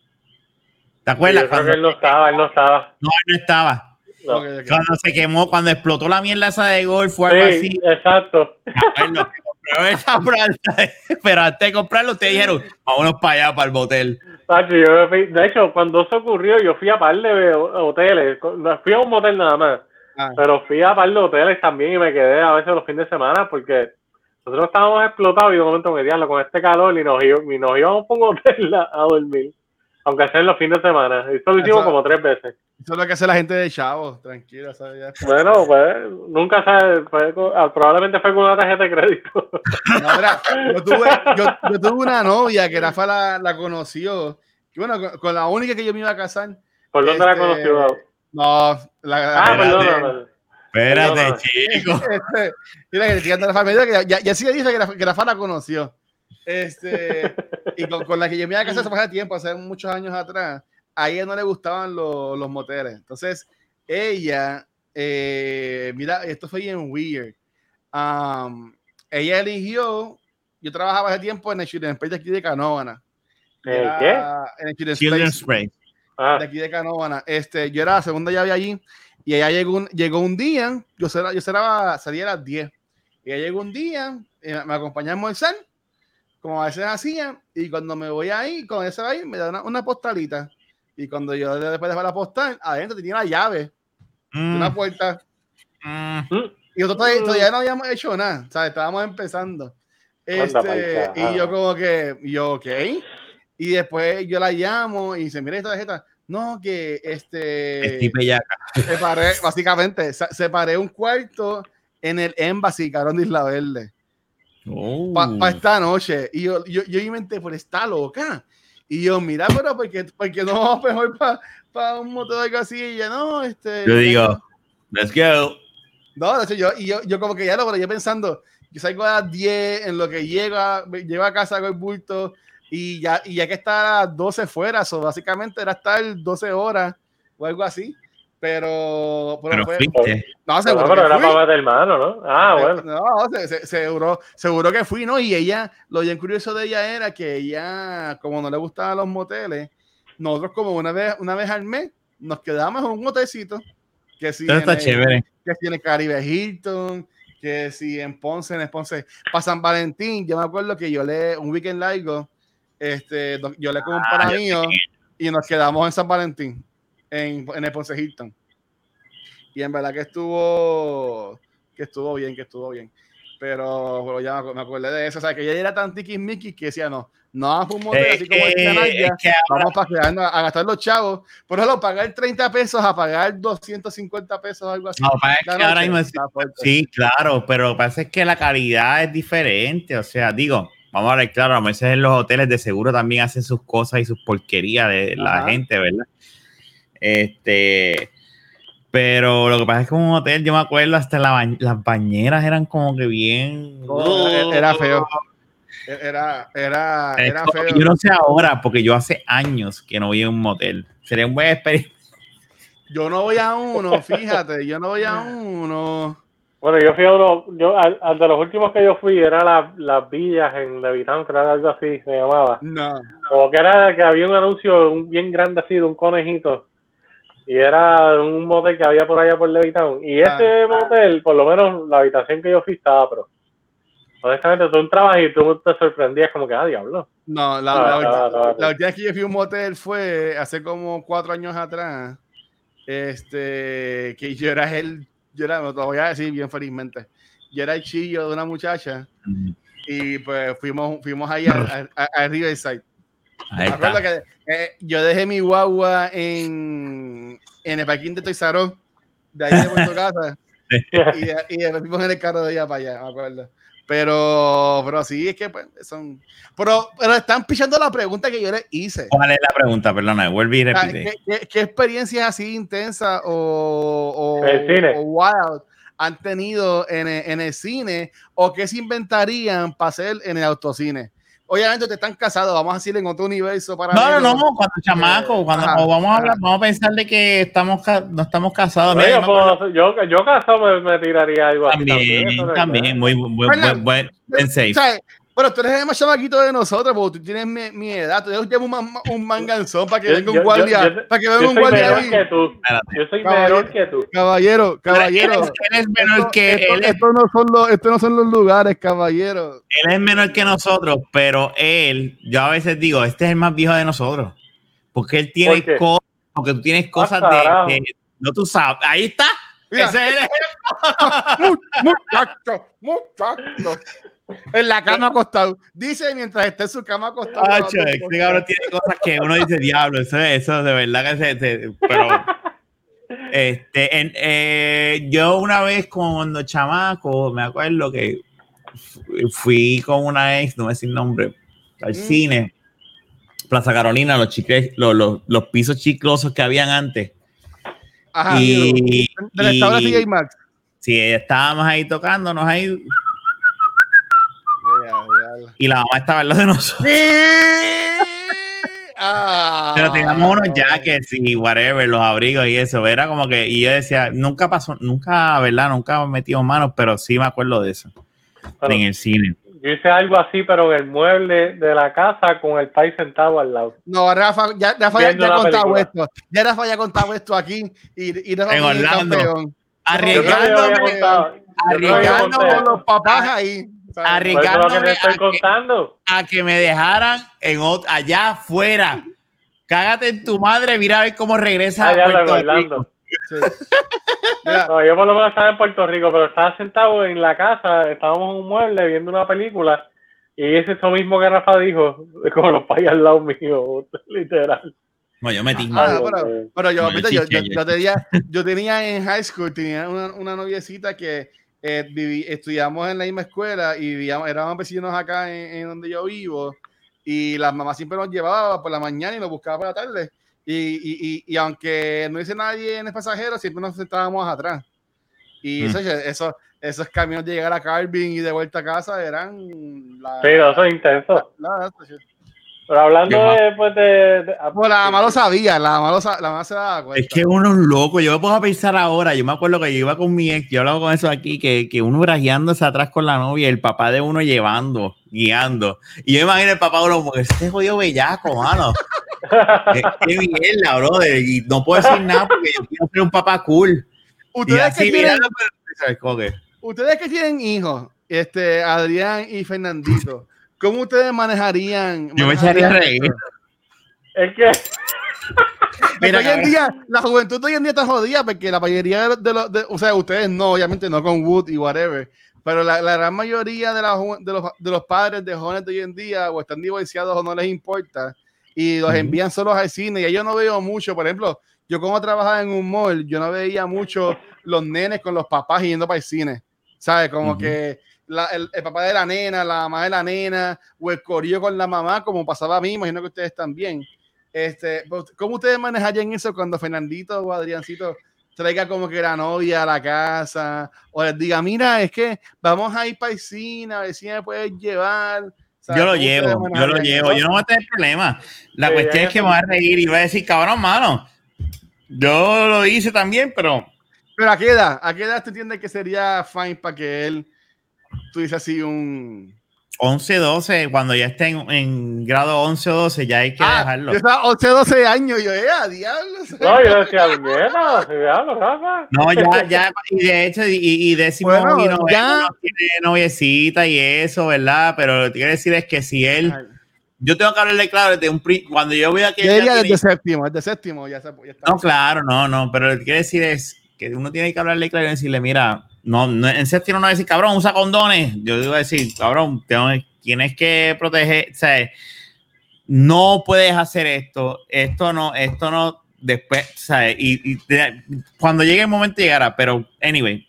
¿Te acuerdas? Yo creo que él no estaba, él no estaba. No, él no estaba. No. Cuando se quemó, cuando explotó la mierda esa de golf, fue algo Sí, así. exacto. Bueno, esa planta, pero antes de comprarlo, ustedes dijeron, vámonos para allá, para el motel. De hecho, cuando eso ocurrió, yo fui a par de hoteles. Fui a un motel nada más. Ah. Pero fui a par de hoteles también y me quedé a veces los fines de semana porque nosotros estábamos explotados y de momento me diablo con este calor y nos, íbamos- y nos íbamos por un hotel a, a dormir. Aunque sea en los fines de semana. Y eso lo hicimos Eso- como tres veces. Eso es lo que hace la gente de Chavo, tranquila, ¿sabes? Bueno, pues nunca sabe. fue ah, probablemente fue con una tarjeta de crédito. No, mira, yo, tuve, yo, yo tuve una novia que Rafa la, la conoció. Y bueno, con, con la única que yo me iba a casar. ¿Por dónde la Este, conoció? No, la, Ah, la- perdón, la- no, no. Espérate, chico. Este, mira, que le estoy dando a Rafa, me dijo que ya, ya, ya sí le dice que Rafa la conoció. Este, y con, con la que yo me iba a casar hace tiempo, hace muchos años atrás, a ella no le gustaban los, los moteles. Entonces, ella, eh, mira, esto fue bien weird. Um, ella eligió, yo trabajaba hace tiempo en el Children's Place de aquí de Canóvana. Y ¿El era- qué? En el Children's Children's Place Spray. Ah, de aquí de Canóvana. Este, yo era la segunda llave allí y ella llegó un, llegó un día, yo, será, yo será, salía a las 10. Y ella llegó un día, eh, me acompañó a almorzar, como a veces hacía, y cuando me voy ahí, se va ahí, me da una, una postalita. Y cuando yo después de la postal, adentro tenía la llave de Mm, una puerta. mm. Y nosotros todavía, todavía no habíamos hecho nada, o sea, estábamos empezando. Este, y yo como que, yo, ok. Y después yo la llamo y dice, mira esta tarjeta. No, que este... Separé, básicamente, separé un cuarto en el Embassy, cabrón de Isla Verde, Oh. para esta noche. Y yo, yo, yo inventé, por está loca. Y yo, mira, pero porque, porque no mejor para un motor o algo así. Y ella, no, este. Yo digo, let's go. No, de hecho, yo, y yo, yo como que ya lo, pero yo pensando, yo salgo a las 10, en lo que llega, llego a casa con el bulto, y ya, y ya que está a las 12 fuera, so, básicamente era estar 12 horas o algo así. Pero, pero, Pero fue- fuiste. no, pero, seguro pero que era fui. para meter mano, ¿no? Ah, bueno. No, se- se- seguro, seguro que fui, ¿no? Y ella, lo bien curioso de ella era que ella, como no le gustaban los moteles, nosotros como una vez, una vez al mes nos quedábamos en un hotelcito, que si, está el, chévere. que si en el Caribe Hilton, que si en Ponce, en Ponce, para San Valentín, yo me acuerdo que yo le, un weekend largo, este, yo le con un Ah, pana yo mío y nos quedamos en San Valentín, en, en el Ponce Hilton. Y en verdad que estuvo, que estuvo bien, que estuvo bien. Pero, pero ya me acordé de eso, o sea, que ella era tan tiquismiquis que decía, no, no vamos a un motel, así como es que ahora- vamos para quedarnos a, a gastar los chavos, por ejemplo, pagar 30 pesos a pagar 250 pesos, algo así. No, para La que ahora mismo es-. Sí, claro, pero lo que pasa es que la calidad es diferente. O sea, digo, vamos a ver, claro, a veces en los hoteles de seguro también hacen sus cosas y sus porquerías de la Ajá. gente, ¿verdad? Este, pero lo que pasa es que en un hotel, yo me acuerdo, hasta la ba- las bañeras eran como que bien. Oh, era- era feo. Era, era, era feo. Yo no sé ahora, porque yo hace años que no voy a un motel. Sería un buen experiencia. Yo no voy a uno, fíjate, yo no voy a uno. Bueno, yo fui a uno, yo, al, al de los últimos que yo fui era la- las villas en Levitán, que algo así se llamaba. No. Como que era que había un anuncio un- bien grande así de un conejito. Y era un motel que había por allá por Levitán. Y ese Ah. motel, por lo menos la habitación que yo fui estaba, pero honestamente tú entrabas y tú te sorprendías como que, ah, diablo. No, la, Ah, la ah, ah, la última vez que yo fui a un motel fue hace como cuatro años atrás. Este, que yo era el, yo era, lo voy a decir bien felizmente, yo era el chillo de una muchacha y pues fuimos, fuimos ahí a, a, a Riverside. Ahí está. que eh, yo dejé mi guagua en, en el parking de Us, de ahí de Puerto Casa, y, y después fuimos en el carro de allá para allá, me acuerdo. Pero, pero sí, es que pues, son. Pero, pero están pichando la pregunta que yo les hice. ¿Cuál es la pregunta? Perdona, vuelve y sea, repite. ¿Qué, qué, qué experiencias así intensas o, o, o wild han tenido en el, en el cine o qué se inventarían para hacer en el autocine? Obviamente ustedes están casados, vamos a decir en otro universo para No, no, no, cuando chamaco, cuando ajá, o vamos a hablar, vamos a pensar de que estamos ca- no estamos casados. Mira, yo, yo me acuerdo- puedo- yo, yo casado me, me tiraría algo así también, también, muy buen, buen, Fernan, buen, buen safe. O sea, Pero tú eres el más chamaquito de nosotros, porque tú tienes mi, mi edad. Tú llevas un, man- un manganzón para que venga yo- un guardia. yo- yo- para que venga un guardia ahí. que tú. Espérate. Yo soy Caballero. menor que tú. Caballero, caballero. es- él es menor Esto- que esto- él, es- esto no son los, esto no son los lugares, caballero. él es menor que nosotros, pero él, yo a veces digo, este es el más viejo de nosotros. Porque él tiene cosas, porque tú tienes cosas carajo. de, de- no tú sabes. Ahí está. Mira. Ese es el- Mu- Muchacho, muchacho. En la cama acostado. Dice mientras está en su cama acostado. Tacho, este cabrón tiene cosas que uno dice, diablo, eso, eso de verdad que se, se- pero este, en- eh, yo una vez cuando chamaco, me acuerdo que fu- fui con una ex, no voy a decir nombre, al Mm. cine, Plaza Carolina, los chicles, los, los, los pisos chiclosos que habían antes. Ajá, y, restaurante y- TJ Maxx. sí, estábamos ahí tocándonos ahí y la mamá estaba en lo de nosotros. Ah. Pero teníamos unos jackets y whatever, los abrigos y eso. Era como que, y yo decía, nunca pasó, nunca, ¿verdad? Nunca metimos manos, pero sí me acuerdo de eso Bueno, en el cine. yo hice algo así, pero en el mueble de la casa con el país sentado al lado. No, Rafa, ya, Rafa ya, ya ha la contado película. esto. Ya Rafa ya ha contado esto aquí. Y, y Rafa En Orlando. campeón. Arriesgándome, Con los papás ahí. Es lo que estoy a que- contando. a que me dejaran en allá afuera. Cágate en tu madre, mira a ver cómo regresa Allá a en Puerto Orlando. Rico. Sí. Mira, No, yo por lo menos estaba en Puerto Rico, pero estaba sentado en la casa, estábamos en un mueble viendo una película y es eso mismo que Rafa dijo, con los payas al lado mío, literal. No, yo metí Ah, mano. pero, pero yo, No, viste, yo, chiche, yo- yo yo tenía, yo tenía en high school, tenía una, una noviecita que eh, viví- estudiamos en la misma escuela y vivíamos, éramos vecinos acá en, en donde yo vivo y las mamás siempre nos llevaba por la mañana y nos buscaba por la tarde. Y, y, y, y aunque no hice nadie en el pasajero, siempre nos sentábamos atrás. Y Mm. eso, eso- esos caminos de llegar a Carvin y de vuelta a casa eran... La, Sí, eso es intenso. la- Pero hablando ma- de, pues, de, de- Pues la mamá lo sabía, la mamá, lo sa- la mamá se daba cuenta. Es que uno es loco. Yo me pongo a pensar ahora. Yo me acuerdo que yo iba con mi ex. Yo hablaba con eso aquí. Que, que uno bragueándose atrás con la novia. y El papá de uno llevando, guiando. Y yo imagino el papá de uno este jodido bellaco, mano. qué, qué mierda, brother. Y no puedo decir nada porque yo quiero ser un papá cool. Y Ustedes que tienen, mirando, pero ¿sabes cómo que? Ustedes que tienen hijos, este, Adrián y Fernandito, ¿cómo ustedes manejarían? Yo me echaría a manejarían reír. Es que Mira, hoy en día, la juventud de hoy en día está jodida porque la mayoría de los, de o sea, ustedes no, obviamente no con Wood y whatever, pero la, la gran mayoría de, la de, los, de los padres de jóvenes de hoy en día o están divorciados o no les importa y los envían solos al cine y yo no veo mucho, por ejemplo, yo como trabajaba en un mall, yo no veía mucho los nenes con los papás yendo para el cine, ¿sabes? Como que la- el, el papá de la nena, la mamá de la nena, o el corillo con la mamá, como pasaba a mí, imagino que ustedes también. Este, pues, ¿Cómo ustedes manejarían eso cuando Fernandito o Adriancito traiga como que la novia a la casa o les diga, mira, es que vamos a ir para el cine, a ver si me puedes llevar? ¿Sabes? Yo lo ¿Cómo ustedes llevo, yo lo llevo. Yo no voy a tener problema. La Sí, cuestión es que me voy a reír y voy a decir, cabrón, mano. Yo lo hice también, pero Pero ¿a qué edad? ¿A qué edad tú entiendes que sería fine para que él, tú dices así un... 11, 12, cuando ya esté en, grado 11 o 12, ya hay que Ah, dejarlo. yo estaba 11, 12 años, yo, eh, a diablo. no, yo decía, mierda, diablo, Rafa. No, ya, ya, y de hecho, y, y décimo Bueno, y noveno ya- no tiene noviecita y eso, ¿verdad? Pero lo que quiero decir es que si él, yo tengo que hablarle claro desde un pri- cuando yo vea que Yo él ya diría tiene- desde séptimo, desde séptimo ya, se, ya está. No, claro, no, no, pero lo que quiero decir es que uno tiene que hablarle claro y decirle, mira, no, no en séptimo no va a decir, cabrón, usa condones. Yo digo decir, cabrón, tienes que proteger, o sea, no puedes hacer esto, esto no, esto no, después, ¿sabes? Y, y cuando llegue el momento llegará, pero, anyway.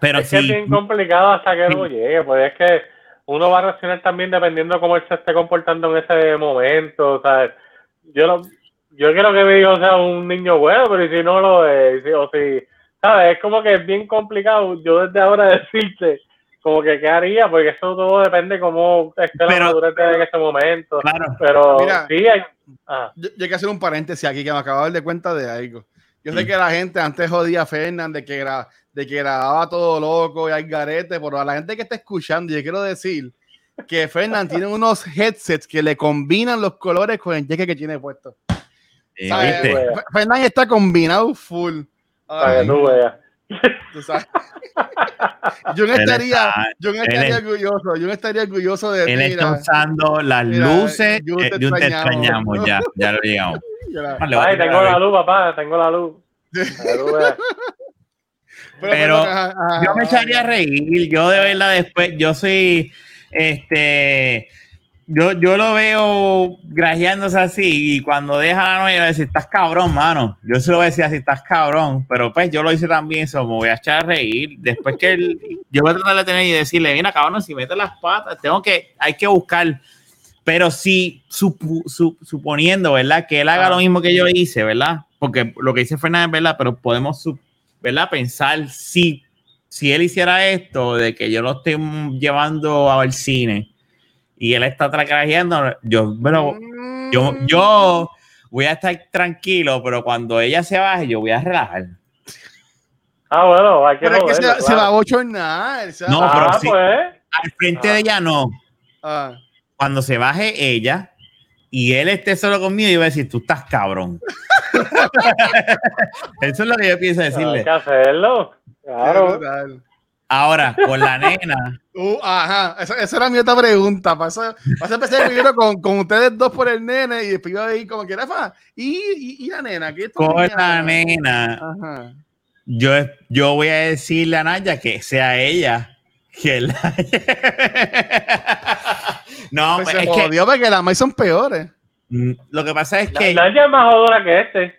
Pero es que es sí, bien complicado hasta que no Sí. llegue, pues es que uno va a reaccionar también dependiendo de cómo él se esté comportando en ese momento, ¿sabes? Yo no, yo quiero que mi hijo sea un niño bueno, pero ¿y si no lo es, o si, ¿sabes? Es como que es bien complicado yo desde ahora decirte como que qué haría, porque eso todo depende cómo esté la madurez de- en ese momento. claro. Pero Mira. sí hay... ah, Yo, yo hay que hacer un paréntesis aquí que me acabo de dar cuenta de algo. Yo sé que la gente antes jodía a Fernan de que, gra- de que grababa todo loco y al garete, pero a la gente que está escuchando, yo quiero decir que Fernán tiene unos headsets que le combinan los colores con el jacket que tiene puesto. Sí. ¿viste? Fernán está combinado full. Para Ay, que tú veas. tú sabes. Yo no Él estaría, está- yo no estaría él- orgulloso, yo no estaría orgulloso de Él está usando las mira, luces yo te eh, de un te extrañamos. Ya, ya lo. Mira. Vale, voy a Ay, tengo la luz, papá, tengo la luz. Pero ajá, ajá, Yo me echaría a reír. Yo de verdad después, yo soy, este, yo, yo lo veo grajeándose así y cuando deja la novia le dice, estás cabrón, mano. Yo se lo voy a decir así, estás cabrón. Pero pues yo lo hice también, eso me voy a echar a reír. Después que él, yo voy a tratar de tener y decirle, mira, cabrón, si mete las patas, tengo que, hay que buscar. Pero si supu- su- suponiendo, ¿verdad? Que él haga lo mismo que yo hice, ¿verdad? Porque lo que dice Fernández, ¿verdad? Pero podemos, ¿verdad? Pensar si, si él hiciera esto, de que yo lo mm, llevando al cine y él está tracajeando, yo, bueno, Mm. yo, yo voy a estar tranquilo, pero cuando ella se baje, yo voy a relajar. Ah, bueno, hay que Pero es que se, va a bochornar. se va No, a- pero Ah, sí. pues. Al frente Ah. de ella no. Ah. Cuando se baje ella y él esté solo conmigo, yo voy a decir, tú estás cabrón. Eso es lo que yo pienso Hay decirle. que hacerlo. Claro. Ahora, con la nena, Uh, ajá, esa, esa era mi otra pregunta. Pasa, pasa a empezar primero con, con ustedes dos por el nene y después iba a ir como que Rafa, ¿y, y, y la nena? ¿Qué con la nena, Ajá. yo, yo voy a decirle a Naya que sea ella que la... no, Pues pues se es que jodió porque las más son peores. mm, lo que pasa es La- que Nadia es más jodora que este.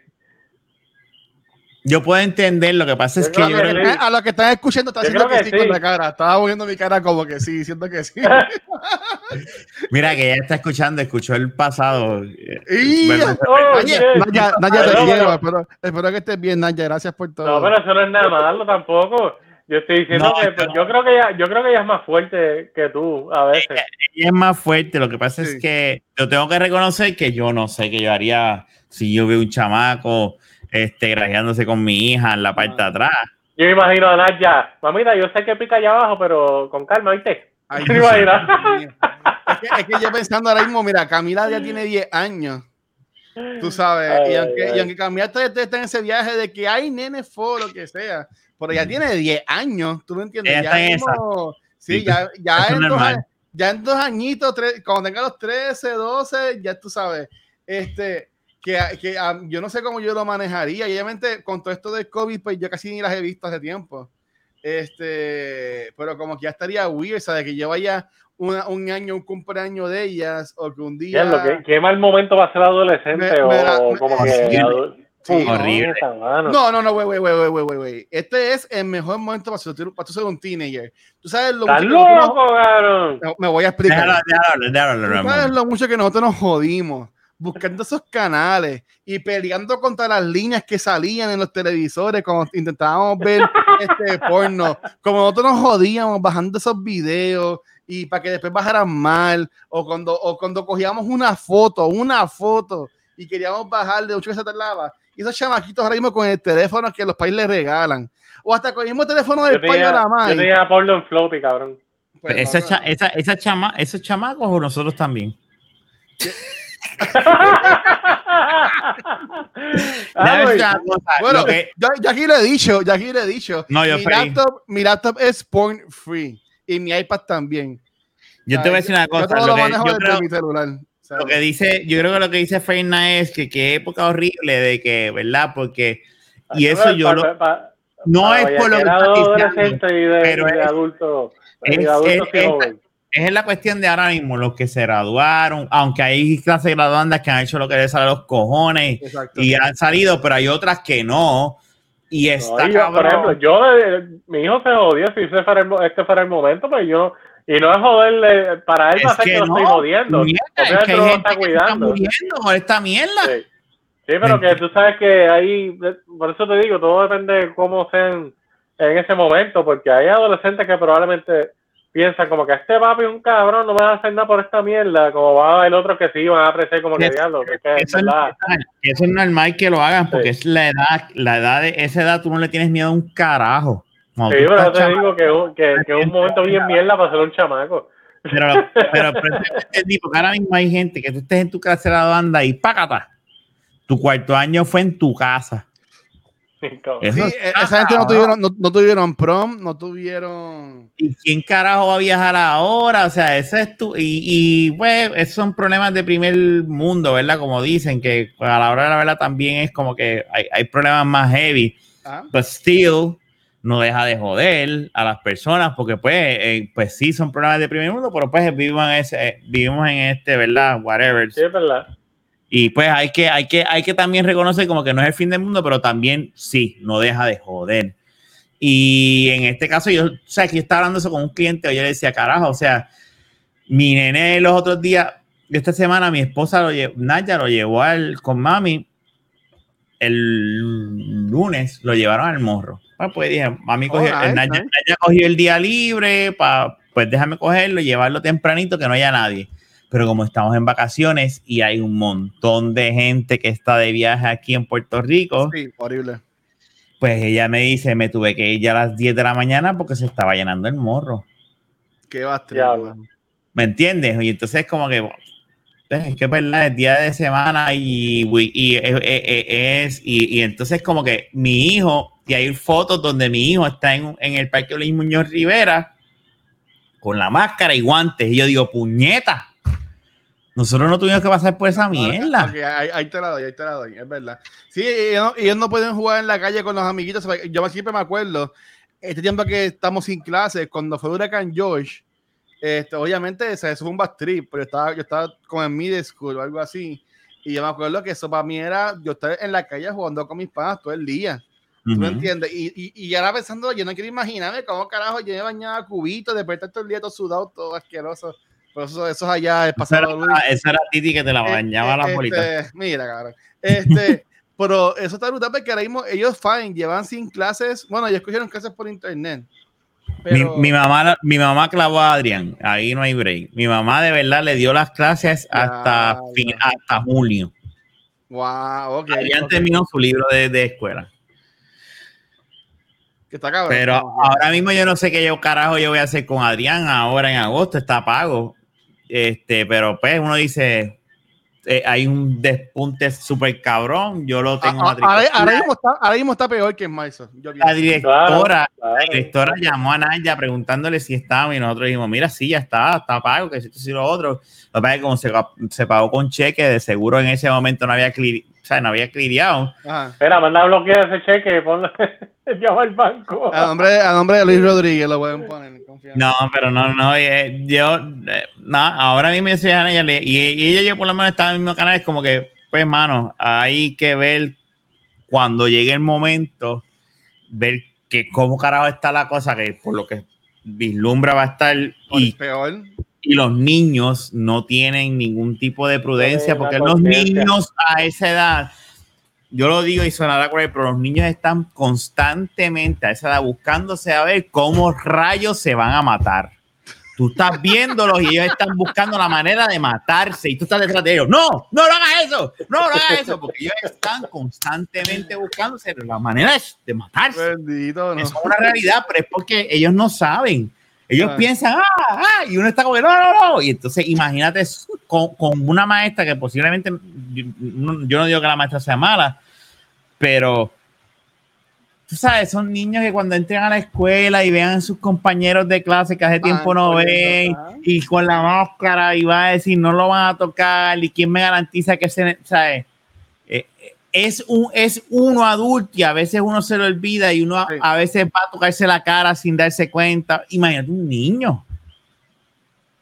Yo puedo entender, lo que pasa es Yo que creo yo que creo sí. A los que están escuchando, está haciendo que, que sí, con la cara. Estaba moviendo mi cara como que sí, diciendo que sí. Mira que ella está escuchando, escuchó el pasado. Y- Bueno, Oh, Naya, yes. Naya, Naya, te Pero, quiero. pero- Espero, espero que estés bien, Naya. Gracias por todo. No, pero eso no es nada malo tampoco. Yo estoy diciendo No, que no. pues, yo creo que ella, yo creo que ella es más fuerte que tú a veces. ella es más fuerte. Lo que pasa Sí. es que yo tengo que reconocer que yo no sé qué yo haría si yo veo un chamaco este, grajeándose con mi hija en la parte de atrás. Yo me imagino a Nadia, mamita, yo sé que pica allá abajo, pero con calma, ¿viste? Ay, mío. Es que, es que yo pensando ahora mismo, mira, Camila ya tiene 10 años. Tú sabes, Ay, y, aunque, ay, y aunque Camila está, está en ese viaje de que hay nene fue lo que sea, pero ya tiene 10 años, ¿tú me entiendes? Ella ya está en mismo- sí, Sí, ya, ya, en dos, ya en dos añitos, tres- cuando tenga los 13, 12, ya tú sabes, este, que, que ah, yo no sé cómo yo lo manejaría, y obviamente con todo esto del COVID, pues yo casi ni las he visto hace tiempo. Este, pero como que ya estaría weird, ¿sabes? Que yo vaya una- un año, un cumpleaños de ellas, o que un día. ¿qué, qué mal momento va a ser adolescente Me- o, me la- o me- como que Sí, horrible. No, no, no, güey, güey, güey, güey, güey. Este es el mejor momento para, ser- para tú ser un teenager. Tú sabes lo ¿Estás mucho que nosotros loco, cabrón? nos- Me voy a explicar. Déjalo, déjalo, déjalo, Tú sabes lo mucho que nosotros nos jodimos buscando esos canales y peleando contra las líneas que salían en los televisores cuando intentábamos ver este porno. Como nosotros nos jodíamos bajando esos videos y para que después bajaran mal o cuando, o cuando cogíamos una foto, una foto y queríamos bajar de mucho que se tardaba. Y esos chamaquitos ahora mismo con el teléfono que los países les regalan. O hasta con el mismo teléfono del país nada más. yo tenía porno en floppy, cabrón. Pues, esa, no, cha- no. esa, esa chama, esos chamacos o nosotros también. Ah, cosa, Bueno, lo que- yo, yo aquí le he dicho, yo aquí le he dicho. No, yo mi, laptop, mi laptop es porn free y mi iPad también. yo te voy a decir una Yo cosa. todo Lo lo que, yo creo- mi celular. ¿sabes? lo que dice, yo creo que lo que dice Feina es que qué época horrible de que, ¿verdad? Porque, y eso yo Pa- lo, pa- pa- no es por lo que diciendo, de, pero de es- adulto. es- es-. Es la cuestión de ahora mismo, los que se graduaron, aunque hay clases graduandas que han hecho lo que les sale a los cojones Exacto. y han salido, pero hay otras que no. Y No, está y yo, por ejemplo, yo, eh, mi hijo se jodió si ese fuera el, este fuera el momento, pero yo, y no es joderle, para él va a es ser que, que lo no, estoy jodiendo. mierda, es que hay no lo gente está que se está cuidando. muriendo por esta mierda. Sí. Sí, pero que tú sabes que ahí, por eso te digo, todo depende de cómo sean en ese momento, porque hay adolescentes que probablemente piensan como que este papi es un cabrón, no me va a hacer nada por esta mierda, como va el otro que sí van a apreciar como que diablo, que es que es Eso es, normal, eso es normal que lo hagan porque Sí. es la edad, la edad de esa edad tú no le tienes miedo a un carajo. Sí, pero estás te chamaco, digo que, un- que, que es un momento bien mierda para ser un chamaco. Pero, pero, pero porque ahora mismo hay gente que tú estés en tu casa de la banda y pácata. Tu cuarto año fue en tu casa. Sí, eh, esa gente no tuvieron, no, no, tuvieron prom, no tuvieron. ¿Y quién carajo va a viajar ahora? O sea, ese es tu. Y, y pues, esos son problemas de primer mundo, ¿verdad? Como dicen, que a la hora de la verdad también es como que hay, hay problemas más heavy. Ah. But still, no deja de joder a las personas, porque pues, eh, pues sí, son problemas de primer mundo, pero pues vivimos en, ese, vivimos en este, ¿verdad? Whatever. Sí, es verdad. Y pues hay que, hay, que, hay que también reconocer como que no es el fin del mundo, pero también sí, no deja de joder. Y en este caso, yo, o sea, aquí estaba hablando eso con un cliente, yo le decía, carajo, o sea, mi nene los otros días, esta semana, mi esposa, lo llevó, Naya, lo llevó al, con mami, el lunes lo llevaron al morro. Pues, pues dije, mami cogió, oh, Naya, cogió el día libre, para, pues déjame cogerlo y llevarlo tempranito, que no haya nadie pero como estamos en vacaciones y hay un montón de gente que está de viaje aquí en Puerto Rico. Sí, horrible. Pues ella me dice, me tuve que ir ya a las 10 de la mañana porque se estaba llenando el morro. Qué va ¿Me entiendes? Y entonces como que es que es verdad, es día de semana y, y, eh, es, y, y, entonces como que mi hijo, y hay fotos donde mi hijo está en, en el Parque Luis Muñoz Rivera con la máscara y guantes, y yo digo, puñeta, nosotros no tuvimos que pasar por esa mierda. ahí, te la doy, ahí te la doy, es verdad. Sí, ellos no, pueden jugar en la calle con los amiguitos. Yo siempre me acuerdo, este tiempo que estamos sin clases, cuando fue Huracán George, este, obviamente eso fue un bad trip, pero yo estaba, yo estaba como en middle school o algo así. Y yo me acuerdo que eso para mí era yo estar en la calle jugando con mis padres todo el día. ¿Tú me entiendes? Y, y, y, ahora pensando, yo no quiero imaginarme cómo carajo yo me bañaba cubito, después todo el día todo sudado, todo asqueroso eso, eso es allá, es pasado. Esa era, Titi que te la eh, bañaba eh, la bolita. Este, mira, cabrón. Este, pero eso está brutal porque ahora mismo ellos, fine, llevan sin clases. Bueno, ellos cogieron clases por internet. Mi, mamá, mi mamá clavó a Adrián, ahí no hay break. Mi mamá de verdad le dio las clases hasta, fin, hasta julio. Wow, ok. Adrián terminó su libro de, de escuela. Que está cabrón. Pero ahora mismo yo no sé qué yo carajo yo voy a hacer con Adrián ahora en agosto, está pago. Este, pero pues uno dice, eh, hay un despunte súper cabrón. Yo lo tengo. ahora, ahora, mismo está, ahora, mismo está, peor que en Maison. La directora, la directora llamó a Naya preguntándole si estaba y nosotros dijimos, mira, sí, ya está, está pago, que si esto y lo otro. Lo que pasa es que como se, se, pagó con cheque, de seguro en ese momento no había sea, no había cliriado. Espera, manda a bloquear ese cheque, ponlo, llama al banco. A nombre, a nombre de Luis Rodríguez lo pueden poner. No, pero no, no, eh, yo, eh, no, ahora mismo yo soy ella, y, y ella yo por lo menos estaba en el mismo canal, es como que, pues, mano, hay que ver cuando llegue el momento, ver que cómo carajo está la cosa, que por lo que vislumbra va a estar y, peor y los niños no tienen ningún tipo de prudencia, porque los niños a esa edad, yo lo digo y sonará cruel, pero los niños están constantemente a esa edad buscándose a ver cómo rayos se van a matar. Tú estás viéndolos y ellos están buscando la manera de matarse y tú estás detrás de ellos. No, no lo hagas eso, no lo hagas eso, porque ellos están constantemente buscándose la manera de matarse. Bendito, Es una realidad, pero es porque ellos no saben. Ellos ah. piensan, ah, ah, y uno está como, no, no, no. Y entonces imagínate con, con una maestra que posiblemente, yo, yo, no digo que la maestra sea mala, pero tú sabes, son niños que cuando entran a la escuela y vean a sus compañeros de clase que hace tiempo no ven, y con la máscara y va a decir, no lo van a tocar, y quién me garantiza que se, ¿sabes? Es, un, es uno adulto y a veces uno se lo olvida y uno a veces va a tocarse la cara sin darse cuenta. Imagínate un niño.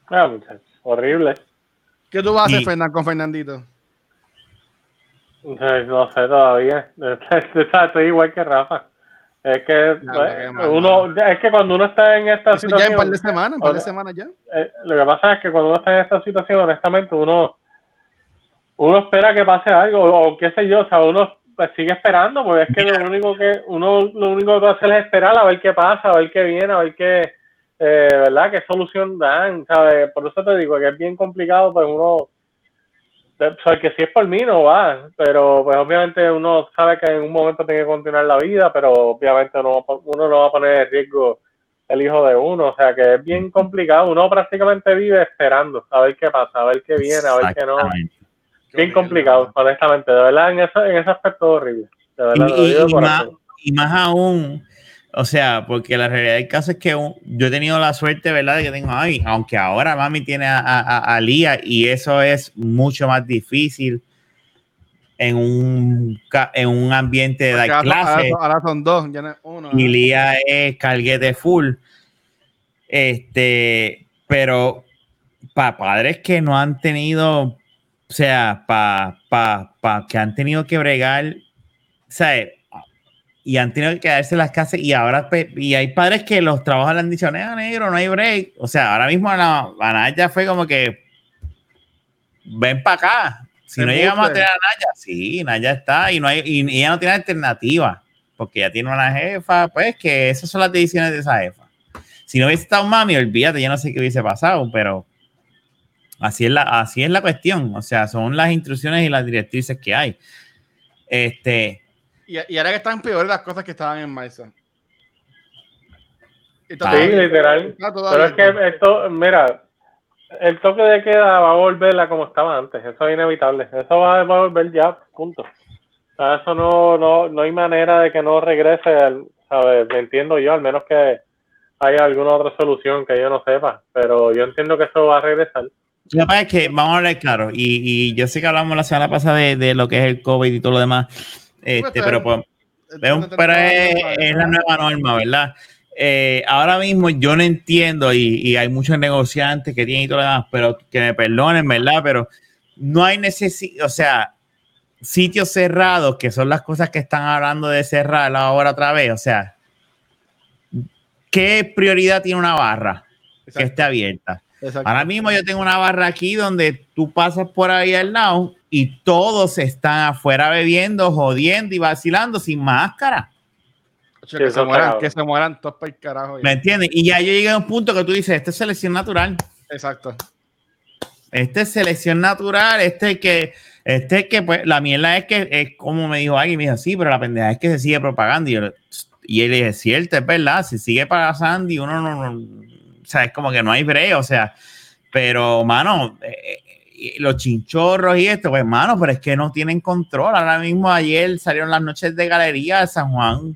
Ah, horrible. ¿Qué tú vas a hacer, con Fernandito? No sé todavía. Estoy igual que Rafa. Es que, pues, uno, es que cuando uno está en esta situación. Ya en par de semanas, en par de semanas ya. Eh, lo que pasa es que cuando uno está en esta situación, honestamente, uno uno espera que pase algo, o qué sé yo, o sea, uno pues, sigue esperando, porque es que lo único que uno lo único que puede hacer es esperar a ver qué pasa, a ver qué viene, a ver qué, eh, ¿verdad? ¿Qué solución dan? ¿sabes? Por eso te digo que es bien complicado, pues uno, o sea, que si es por mí no va, pero pues obviamente uno sabe que en un momento tiene que continuar la vida, pero obviamente uno, uno no va a poner en riesgo el hijo de uno, o sea que es bien complicado. Uno prácticamente vive esperando a ver qué pasa, a ver qué viene, a ver qué no. Bien complicado, honestamente, de verdad, en, eso, en ese aspecto horrible. De verdad, y, y, más, y, más, aún, o sea, porque la realidad del caso es que yo he tenido la suerte, ¿verdad?, de que tengo ahí, aunque ahora mami tiene a, a, a Lía y eso es mucho más difícil en un, en un ambiente de dar clase. Ahora, son dos, ya no es uno. Y Lía es carguete full. Este, pero para padres que no han tenido, o sea, para pa, pa, que han tenido que bregar, ¿sabes? Y han tenido que quedarse en las casas y ahora, y hay padres que los trabajos le han dicho, no, negro, no hay break. O sea, ahora mismo la, la ya fue como que, ven para acá, si no llegamos a tener a Naya, sí, Naya está y, no hay, y, ella no tiene alternativa, porque ya tiene una jefa, pues que esas son las decisiones de esa jefa. Si no hubiese estado mami, olvídate, ya no sé qué hubiese pasado, pero así es la, así es la cuestión. O sea, son las instrucciones y las directrices que hay. Este. Y, y ahora que están peores las cosas que estaban en Maisa. Sí, literal. Pero es que esto, mira, el toque de queda va a volver a como estaba antes, eso es inevitable, eso va, a volver ya, punto. O sea, eso no, no, no hay manera de que no regrese, ¿sabes? Entiendo yo, al menos que haya alguna otra solución que yo no sepa, pero yo entiendo que eso va a regresar. Lo que pasa es que, vamos a hablar claro, y, y yo sé que hablamos la semana pasada de, de, lo que es el COVID y todo lo demás, este, pero, pues, pero es, es la nueva norma, ¿verdad? Eh, ahora mismo yo no entiendo y, y, hay muchos negociantes que tienen y todo lo demás, pero que me perdonen, ¿verdad? Pero no hay necesidad, o sea, sitios cerrados, que son las cosas que están hablando de cerrar ahora otra vez, o sea, ¿qué prioridad tiene una barra Exacto. que esté abierta? Exacto. Ahora mismo yo tengo una barra aquí donde tú pasas por ahí al lado y todos están afuera bebiendo, jodiendo y vacilando sin máscara. Que, se mueran, que se mueran todos para el carajo. ¿Me entiendes? Y ya yo llegué a un punto que tú dices, esta es selección natural. Exacto. Este es selección natural, este que, este que, pues, la mierda es que, es como me dijo alguien, me dijo, sí, pero la pendeja es que se sigue propagando. Y, yo, y él dice, cierto, es verdad, si sigue pasando y uno no, no, o sea, es como que no hay breo, o sea, pero, mano, eh, los chinchorros y esto, pues, mano, pero es que no tienen control. Ahora mismo ayer salieron las noches de galería de San Juan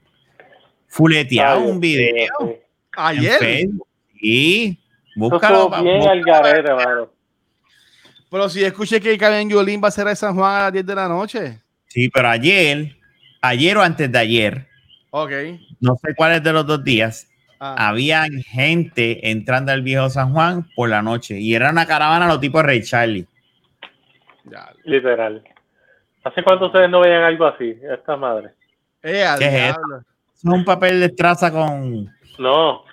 fuleteado un video. Ayer. Sí, búscalo. bien al garete, mano. Pero si escuché que Karen Yolín va a cerrar San Juan a las 10 de la noche. Sí, pero ayer, ayer o antes de ayer, ok. No sé cuáles de los dos días, ah. había gente entrando al viejo San Juan por la noche y era una caravana los tipos Rey Charlie. Ya. Literal. ¿Hace cuánto ustedes no veían algo así? Esta madre. Eh, ¿Qué es esto? es un papel de traza con. No,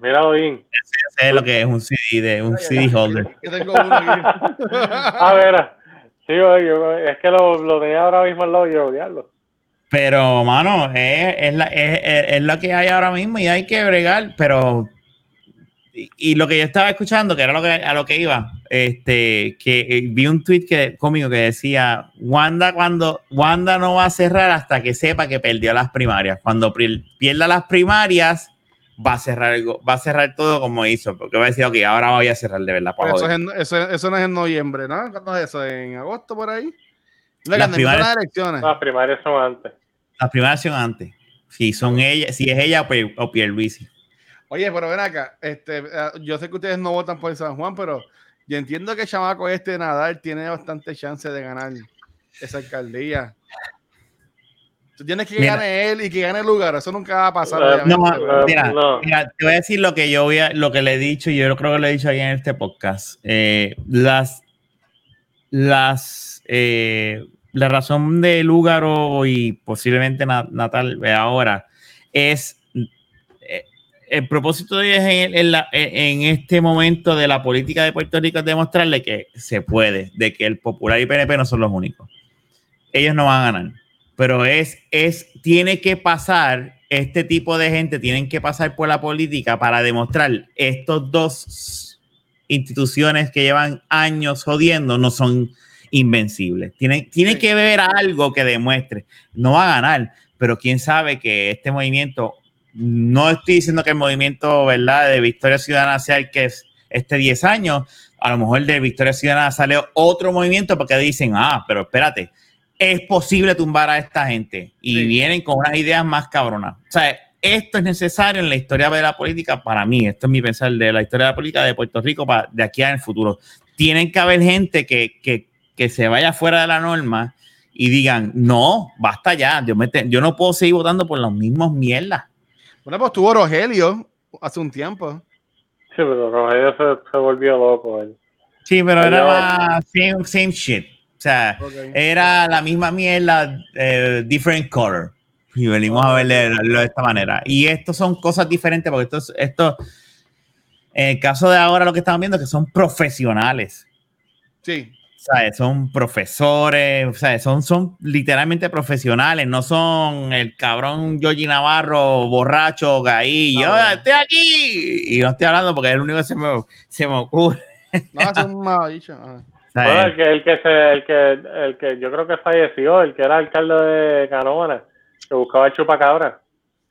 mira bien. Sé lo que es un CD, de, un CD holder. Yo tengo uno aquí. a ver, sí, yo, es que lo, lo tenía ahora mismo al lado y yo odiarlo. Pero, mano, es, es, la, es, es, lo que hay ahora mismo y hay que bregar, pero y, lo que yo estaba escuchando, que era lo que, a lo que iba, este, que eh, vi un tweet que, cómico que decía, Wanda cuando Wanda no va a cerrar hasta que sepa que perdió las primarias. Cuando pierda las primarias, va a cerrar va a cerrar todo como hizo, porque va a decir, ok, ahora voy a cerrar de verdad. Eso, es en, eso, eso, no es en noviembre, ¿no? ¿Cuándo es eso? ¿En agosto por ahí? Las primarias, las, elecciones. las primarias son antes. Las primarias son antes. Si son ella, si es ella o Pierluisi. Oye, pero ven acá, este, eh, yo sé que ustedes no votan por San Juan, pero yo entiendo que el chamaco este de Nadal tiene bastante chance de ganar esa alcaldía. Tú tienes que ganar él y que gane el lugar, eso nunca va a pasar. No, mira, no. mira, te voy a decir lo que yo voy a, lo que le he dicho, y yo creo que lo he dicho ahí en este podcast. Eh, las, las, eh, la razón de Lugaro y posiblemente Natal ahora es el propósito de ellos en, en, este momento de la política de Puerto Rico es demostrarle que se puede, de que el Popular y PNP no son los únicos. Ellos no van a ganar, pero es, es, tiene que pasar, este tipo de gente tienen que pasar por la política para demostrar estos dos instituciones que llevan años jodiendo no son invencibles. Tiene, tiene que ver algo que demuestre. No va a ganar, pero quién sabe que este movimiento no estoy diciendo que el movimiento, ¿verdad?, de Victoria Ciudadana sea el que es este 10 años. A lo mejor de Victoria Ciudadana sale otro movimiento porque dicen, ah, pero espérate, es posible tumbar a esta gente. Y Sí. vienen con unas ideas más cabronas. O sea, esto es necesario en la historia de la política para mí. Esto es mi pensar de la historia de la política de Puerto Rico para, de aquí el futuro. Tienen que haber gente que, que, que se vaya fuera de la norma y digan, no, basta ya, yo, me te- yo no puedo seguir votando por los mismos mierdas. Bueno, pues tuvo Rogelio hace un tiempo. Sí, pero Rogelio se, se volvió loco. él. Sí, pero era más same, same shit. O sea, era la misma mierda, eh, different color. Y venimos a verlo de esta manera. Y esto son cosas diferentes porque esto, es- esto, en el caso de ahora lo que estamos viendo es que son profesionales. Sí. ¿Sabes? Son profesores, ¿sabes? Son, son literalmente profesionales, no son el cabrón Yogi Navarro, borracho, gay, yo bueno. estoy aquí y no estoy hablando porque es el único que se me, se me ocurre. No, es un mal dicho. Bueno, el que, el que se, el que, el que yo creo que falleció, el que era alcalde de Canóvana, que buscaba el chupacabra.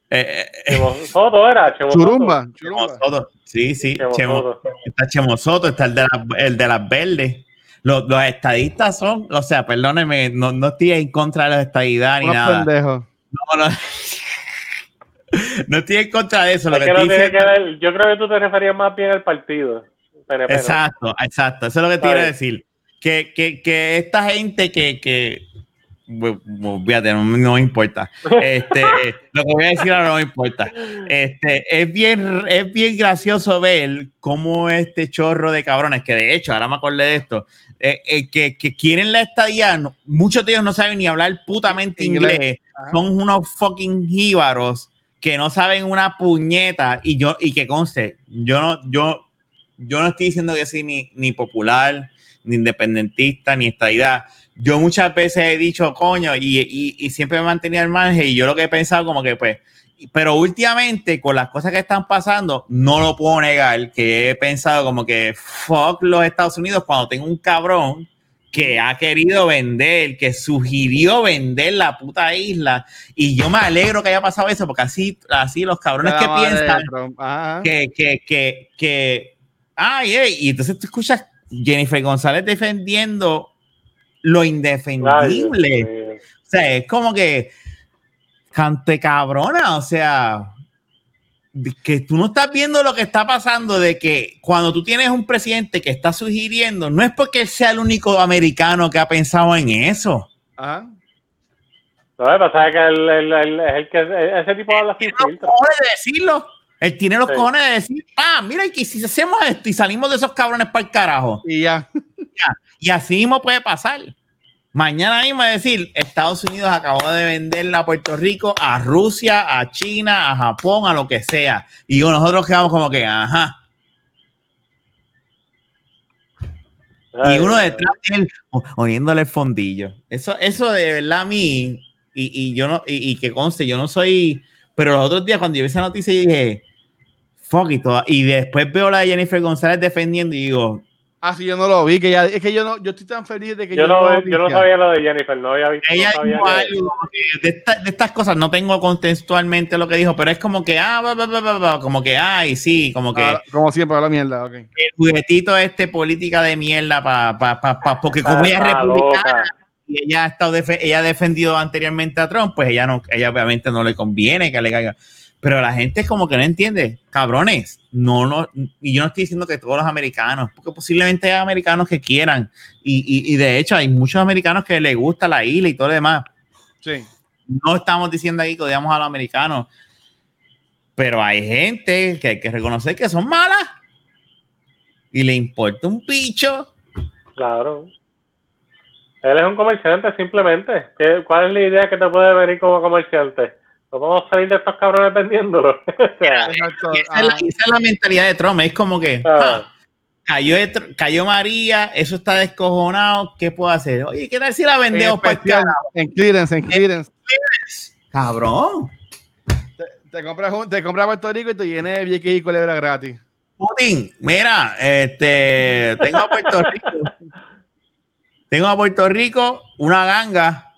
Eh, eh, Chemo Soto era, Chemo Soto. Churumba. Chemo Churumba. Soto, sí, sí, Chemo Chemo- Soto. está Chemo Soto, está el de, las- el de las verdes. Los, los estadistas son, o sea, perdónenme, no, no estoy en contra de la estadidad ni Unos nada. pendejos. No, no. No estoy en contra de eso. Lo Es que que tiene que ver, yo creo que tú te referías más bien al partido. Exacto, exacto. Eso es lo que te quiero decir. Que, que, que esta gente que, que fíjate, no, no me importa. Este, lo que voy a decir ahora no me importa. Este, es bien, es bien gracioso ver cómo este chorro de cabrones, que de hecho, ahora me acordé de esto, eh, eh, que, que quieren la estadía, no- muchos de ellos no saben ni hablar putamente Inglés. inglés, son unos fucking jíbaros que no saben una puñeta y yo, y que conste, yo no, yo, yo no estoy diciendo que soy ni, ni popular, ni independentista, ni estadidad. Yo muchas veces he dicho, coño, y, y, y siempre me he mantenido al margen y yo lo que he pensado como que pues, pero últimamente con las cosas que están pasando, no lo puedo negar, que he pensado como que fuck los Estados Unidos cuando tengo un cabrón que ha querido vender, que sugirió vender la puta isla. Y yo me alegro que haya pasado eso, porque así, así los cabrones que piensan que, que, que, que, ay, ey, y entonces tú escuchas Jennifer González defendiendo lo indefendible. O sea, es como que cante cabrona, o sea, que tú no estás viendo lo que está pasando, de que cuando tú tienes un presidente que está sugiriendo, no es porque él sea el único americano que ha pensado en eso. Ajá. No, lo que pasa es que él- él- es el que ese tipo habla sin Tiene los filtro. cojones de decirlo. Él tiene los Sí. cojones de decir, ah, mira, y que si hacemos esto y salimos de esos cabrones para el carajo. Y ya. Y así mismo puede pasar. Mañana mismo decir, Estados Unidos acabó de venderla a Puerto Rico, a Rusia, a China, a Japón, a lo que sea. Y nosotros quedamos como que, ajá. Ay, y uno detrás de él oyéndole el fondillo. Eso, eso de verdad a mí, y, y yo no, y, y que conste, yo no soy, pero los otros días cuando yo vi esa noticia yo dije, fuck y toda, y después veo la de Jennifer González defendiendo y digo, Ah, sí, yo no lo vi. Que ya, es que yo no, yo estoy tan feliz de que Yo no, yo no sabía lo de Jennifer, no había visto. ella no sabía dijo algo de, esta- de estas cosas no tengo contextualmente lo que dijo, pero es como que, ah, como que, ay, sí, como que Ah, como siempre, la mierda. ok. el juguetito este política de mierda para, pa, pa, pa- porque como ella es republicana, loca. y ella ha estado defe- ella ha defendido anteriormente a Trump, pues ella no, ella obviamente no le conviene que le caiga. Pero la gente es como que no entiende, cabrones, no, no, y yo no estoy diciendo que todos los americanos, porque posiblemente hay americanos que quieran, y, y, y de hecho hay muchos americanos que les gusta la isla y todo lo demás. Sí. No estamos diciendo aquí que odiamos a los americanos, pero hay gente que hay que reconocer que son malas y le importa un picho. Claro. Él es un comerciante, simplemente. ¿Qué- ¿Cuál es la idea que te puede venir como comerciante? No vamos a salir de estos cabrones vendiéndolo. Esa, es la, esa es la mentalidad de Trump. Es como que Ah. ah, cayó, cayó María, eso está descojonado. ¿Qué puedo hacer? Oye, ¿qué tal si la en vendemos para carajo? en clearance, en clearance. Cabrón. Te, te compras un- te compras Puerto Rico y te llenes de y culebra gratis. Putin, mira, este, tengo a Puerto Rico. tengo a Puerto Rico una ganga.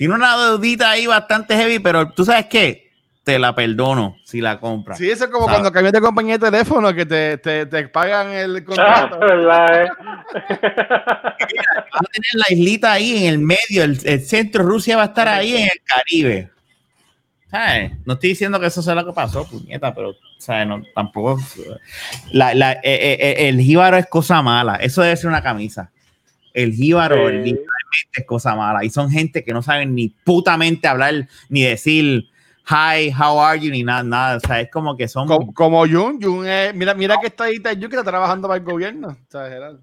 Tiene una deudita ahí bastante heavy, pero tú sabes qué? te la perdono si la compras. Sí, eso es como ¿Sabes? cuando cambias de compañía de teléfono que te, te, te pagan el Ah, contrato. ¿verdad, eh? Va a tener la islita ahí en el medio, el, el centro, Rusia va a estar ahí en el Caribe. ¿Sabes? No estoy diciendo que eso sea lo que pasó, puñeta, pero ¿sabes? No, tampoco. La, la- eh, eh, eh, el jíbaro es cosa mala. Eso debe ser una camisa. El jíbaro Sí. literalmente es cosa mala. Y son gente que no saben ni putamente hablar, ni decir hi, how are you, ni nada, nada. O sea, es como que son. Como, como Jun, Jun es- mira, mira que está ahí, está Jun que está trabajando para el gobierno. O sea, Gerardo.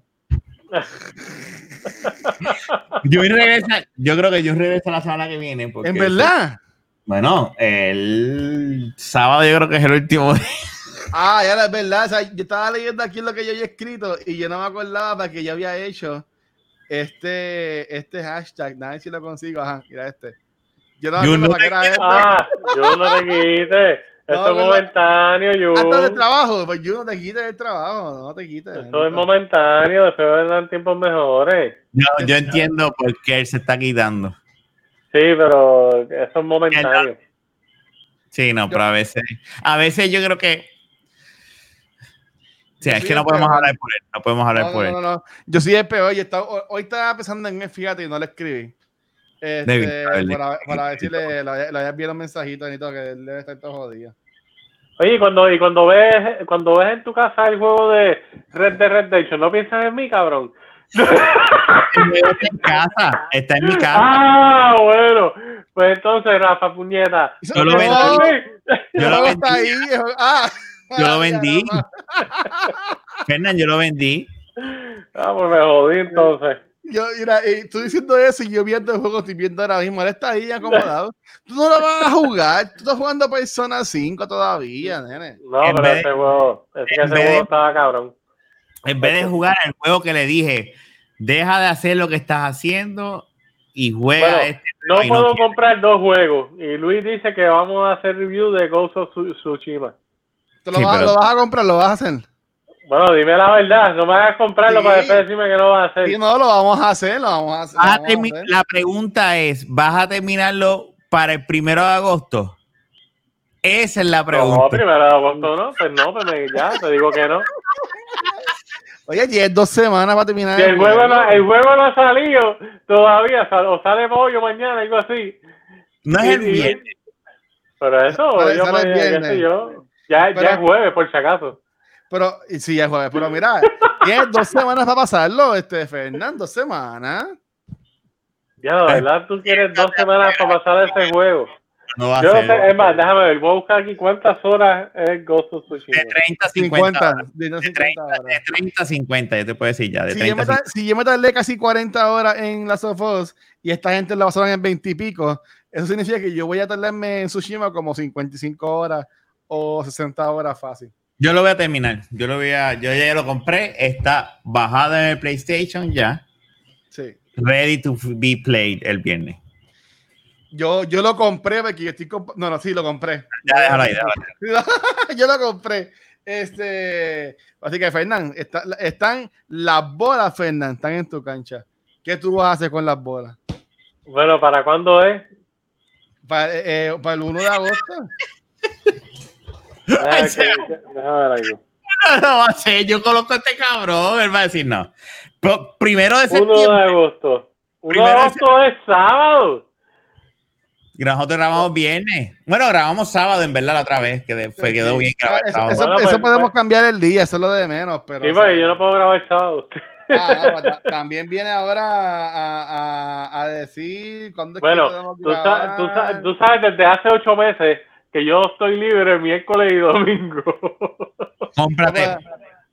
Yo, regresa, yo creo que yo regreso la semana que viene. Porque En verdad. Bueno, el sábado yo creo que es el último día. Ah, ya es verdad. O sea, yo estaba leyendo aquí lo que yo había escrito y yo no me acordaba para que yo había hecho este, este hashtag. Nadie si lo consigo. Ajá, mira este. Yo no Yo no era este. Ah, yo no te quites. No, Esto es momentáneo, Hasta del yo. trabajo. Pues yo no te quites el trabajo. No te quites. Esto es momentáneo, después vendrán tiempos mejores. Yo, yo entiendo por qué él se está quitando. Sí, pero eso es momentáneo. Sí, no, pero a veces, a veces yo creo que. Sí, es que no podemos peor. hablar por él. No podemos hablar No, por no, él. no, no. Yo soy el peor. Yo estaba, hoy- hoy estaba pensando en él, fíjate, y no le escribí. Este, a ver, para, le- para ver si le, le, había- le había enviado un mensajito y todo, que él debe estar todo jodido. Oye, y cuando, y cuando ves cuando ves en tu casa el juego de Red Dead Redemption, ¿no piensas en mí, cabrón? El juego Está en casa, está en mi casa. Ah, bueno. Pues entonces, Rafa Puñeta. Yo lo No, vendí. Yo lo vendí. ahí. Ah, Yo lo vendí. Fernán, yo lo vendí. Ah, pues me jodí entonces. Yo, mira, y tú diciendo eso y yo viendo el juego, estoy viendo ahora mismo, él está ahí acomodado. Tú no lo vas a jugar, tú estás jugando Persona 5 todavía, nene. No, En pero ese juego, en ese vez de- juego estaba cabrón. En vez de jugar el juego que le dije, deja de hacer lo que estás haciendo y juega Bueno, este. No puedo comprar dos juegos. Y Luis dice que vamos a hacer review de Ghost of Tsu- Tsushima. ¿Te lo, Sí, vas, pero- lo vas a comprar? ¿Lo vas a hacer? Bueno, dime la verdad. No me hagas comprarlo Sí. para después decirme que no vas a hacer. Sí, no, lo vamos a hacer, lo vamos a hacer. lo Vas a vamos a termi- hacer. la pregunta es: ¿vas a terminarlo para el primero de agosto? Esa es la No, pregunta. primero de agosto, ¿no? Pues no, pues me- ya, te digo que no. Oye, y es dos semanas para terminar. Si el juego no, el juego no ha salido todavía, sal- o sale hoy o mañana, algo así. no es el viernes. Pero eso, Sale- yo, sale el viernes. sé yo. Ya, Pero- ya es jueves, por si acaso. Pero, y sí, es jueves. Pero mira, tienes dos semanas para pasarlo, este, Fernando, dos semanas. Ya, la verdad, tú quieres dos semanas para pasar ese juego. No va a Yo no ser. sé, es más, déjame ver, voy a buscar aquí cuántas horas es Ghost of Tsushima. De 30 a 50. 50, horas. de no De 50 30, horas. de 30 a 50, yo te puedo decir ya. De Si yo, 30 me a tar- 50. si yo me tardé casi 40 horas en Last of Us y esta gente la pasaron en 20 y pico, eso significa que yo voy a tardarme en Tsushima como 55 horas o 60 horas fácil. Yo lo voy a terminar. Yo lo voy a, yo ya lo compré. Está bajado en el PlayStation ya. Sí. Ready to be played el viernes. Yo, yo lo compré porque yo estoy comp- No, no, sí, lo compré. Ya déjalo ahí, déjalo ahí. yo lo compré. Este, así que, Fernán, está- están las bolas, Fernán, están en tu cancha. ¿Qué tú vas a hacer con las bolas? Bueno, ¿para cuándo es? Para, eh, eh, para el 1 de agosto. Déjame, que- déjame ver algo. No, no va a ser. Yo coloco a este cabrón. Él va a decir no. Pero primero de 1 de septiembre. agosto. 1 de Primero de agosto es sábado. Y nosotros grabamos viernes. Bueno, grabamos sábado, en verdad, la otra vez. Que fue, quedó bien grabado el Eso, sábado. eso- Bueno, eso pues, podemos pues. cambiar el día, eso es lo de menos. Pero, Sí, porque yo no puedo grabar sábado. Ah, no, pues, ta- también viene ahora a, a- a decir cuándo es que Bueno, podemos tú, sa- grabar. tú sa- tú sabes desde hace ocho meses que yo estoy libre miércoles y domingo. Cómprate.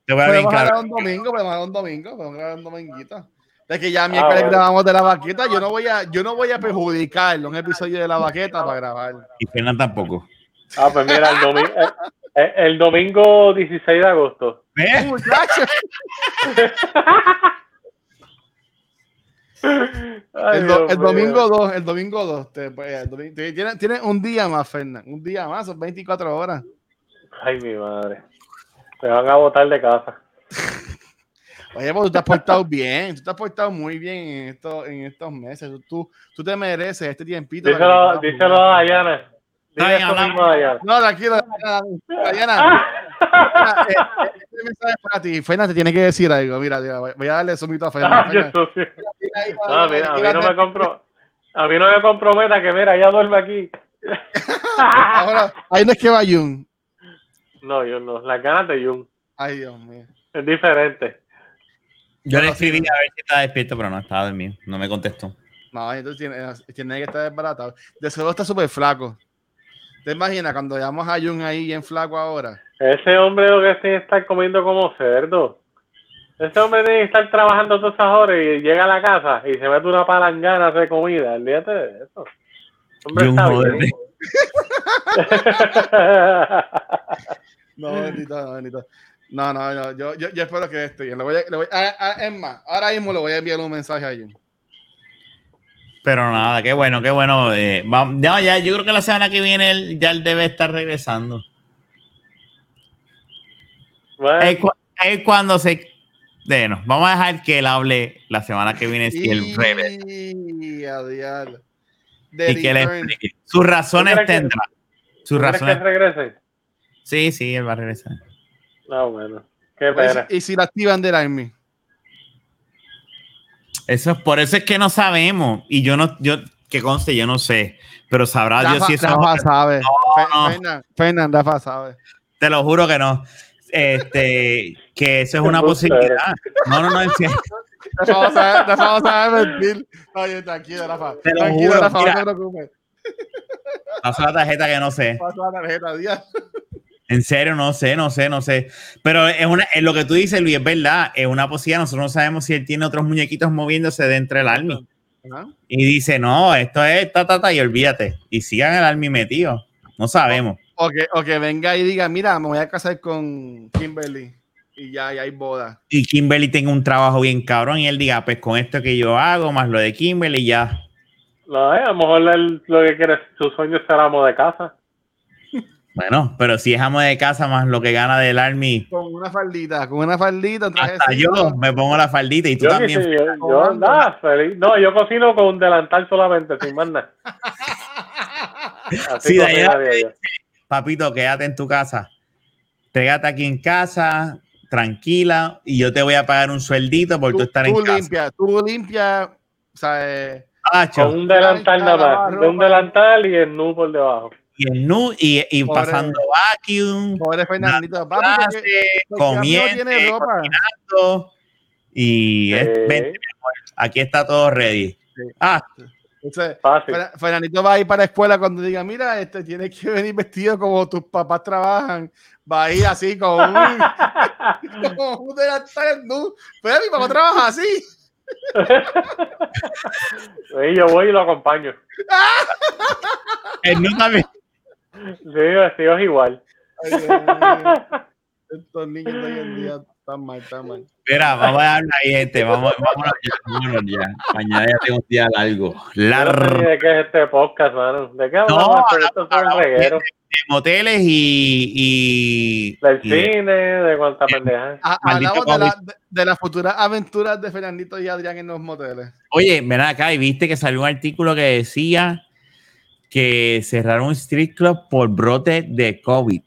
Te voy a Podemos brincar. grabar un domingo, podemos grabar un domingo, podemos grabar un dominguito. Es que ya miércoles Ah, bueno. grabamos de la vaqueta, yo no voy a, yo no voy a perjudicarlo un episodio de la vaqueta para grabar. Y Fernan tampoco. Ah, pues mira, el, domi- eh, eh, el domingo 16 de agosto. ¿Ves? Muchachos, Ay, el, do- domingo 2, el domingo 2, te, pues, te- tiene, un día más, Fernán, un día más, son 24 horas. Ay, mi madre. Me van a botar de casa. Oye, pues tú te has portado bien, tú te has portado muy bien en, esto, en estos meses. Tú, tú te mereces este tiempito. Díselo, díselo a Dayana. Dile eso mismo de allá. No, tranquilo. Ah, eh, eh, mensaje para ti. Fernan te tiene que decir algo. Mira, voy a darle sumito a ah, ahí, Ah, mira, mira, a mí mira, no me compro, a mí no me comprometa que mira, ella duerme aquí. Ahora, ahí no es que va Jun. No, yo no, las ganas de Jun. Ay, Dios mío. Es diferente. Yo le escribí a ver si estaba despierto, pero no estaba dormido. No me contestó. No, entonces tiene, tiene que estar desbaratado. De seguro está súper flaco. ¿Te imaginas cuando veamos a Jun ahí bien flaco ahora? Ese hombre lo que tiene que estar comiendo como cerdo. Ese hombre tiene que estar trabajando todas esas horas y llega a la casa y se mete una palangana de comida. Olvídate de eso. Hombre está bien. No, bendito, no, bendito. No, no, no, yo, yo, yo espero que esté bien. Le voy a, le voy a- a- es más, ahora mismo le voy a enviar un mensaje a Jun. Pero nada, qué bueno, qué bueno. eh, va- ya, ya, yo creo que la semana que viene él, ya él debe estar regresando. Bueno, Es, cu- es cuando se. Bueno, vamos a dejar que él hable la semana que viene si él regresa. Y que él Return. explique. Sus razones ¿Tú crees que- tendrá. Sus ¿tú crees que razones. regrese? Sí, sí, él va a regresar. No, bueno. Qué Y pena. si- Y si la activan del Army. Eso es por eso es que no sabemos. Y yo no, yo, que conste, yo no sé. Pero sabrá Dios si eso. Rafa sabe. Fe- no. Fernan, Fernan, Rafa sabe. Te lo juro que no. Este, que eso es una posibilidad. No, no, no, en serio. Rafa va a mentir. Oye, tranquilo, Rafa. Te lo Tranquilo, juro, Rafa, mira. no te preocupes. Pasa la tarjeta que no sé. Pasa la tarjeta. En serio, no sé, no sé, no sé. Pero es una, es lo que tú dices, Luis, es verdad. Es una posibilidad. Nosotros no sabemos si él tiene otros muñequitos moviéndose dentro del army. Ajá. Y dice, no, esto es ta, ta, ta, y olvídate. Y sigan el army metido. No sabemos. O que, o que venga y diga, mira, me voy a casar con Kimberly. Y ya, y hay boda. Y Kimberly tenga un trabajo bien cabrón y él diga, pues con esto que yo hago, más lo de Kimberly, ya. No, eh, a lo mejor él lo que quiere, su sueño es ser amo de casa. Bueno, pero si es amo de casa más lo que gana del army, Con una faldita, con una faldita, hasta yo me pongo la faldita y tú Yo, también. sí, yo, yo nada, feliz. No, yo cocino con un delantal solamente, sin más nada. Así Sí. Papito, quédate en tu casa. Pégate aquí en casa, tranquila, y yo te voy a pagar un sueldito por tú, Tú, estar tú en casa. limpia, tú limpia, o sea, eh, Con un delantal nada más. De un delantal y el nu por debajo. y en nu y, y Pobre- pasando vacuum, pobre Fernandito, clase, comiendo, cocinando, y es- vente, aquí está todo ready. Sí. Ah, Entonces, Fernandito va a ir para la escuela cuando diga, mira, este tienes que venir vestido como tus papás trabajan. Va a ir así con un, con un delantal nu. Pero mi papá trabaja así. Y yo voy y lo acompaño. el nu también. Sí, vestidos igual. Ay. Estos niños de hoy en día están mal, están mal. Mira, vamos a hablar ahí, gente. Vamos, vámonos ya, vámonos ya. Mañana ya tengo un día largo. Largo. de qué es este podcast, mano. ¿De qué hablamos? No, Pero esto es un hablamos reguero. de moteles y. y Del y cine, de cuánta pendeja. Ah, hablamos de, la- COVID. de, de las futuras aventuras de Fernandito y Adrián en los moteles. Oye, ven acá y viste que salió un artículo que decía que cerraron un street club por brote de COVID.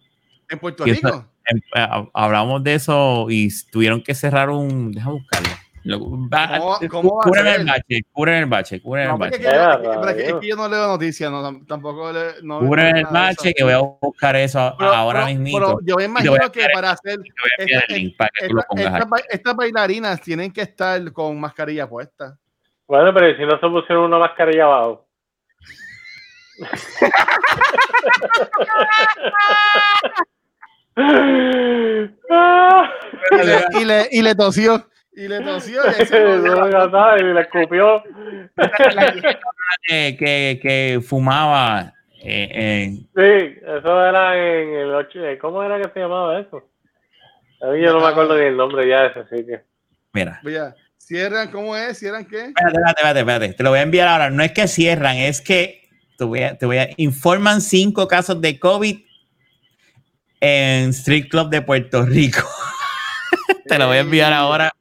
En Puerto Rico. Em, eh, Hablamos de eso y tuvieron que cerrar un. Déjame buscarlo. ¿Cómo- el bache, cúbreme el bache, cúbreme el No, bache. es que yo- es que- pero es que- es rayos. que yo no leo noticias, no, tam- tampoco le, no, el bache que voy a buscar eso Pero- ahora mismo. pero yo me te voy a imagino que para hacer Te voy a enviar esta- el link para que tú lo esta- pongas estas bailarinas tienen que estar con mascarilla puesta. Bueno, pero ¿y si no se pusieron una mascarilla abajo? Y le, y le, y le tosió. Y le tosió. Y se y le escupió. que, que, que fumaba eh, eh, Sí, eso era en el ocho, eh, ¿cómo era que se llamaba eso? A mí yo no me acuerdo ni el nombre ya de ese sitio. mira Mira, cierran, ¿cómo es? ¿Cierran qué? espérate, espérate, espérate, espérate, te lo voy a enviar ahora no es que cierran es que te voy a, te voy a informan cinco casos de COVID en Street Club de Puerto Rico te lo voy a enviar ahora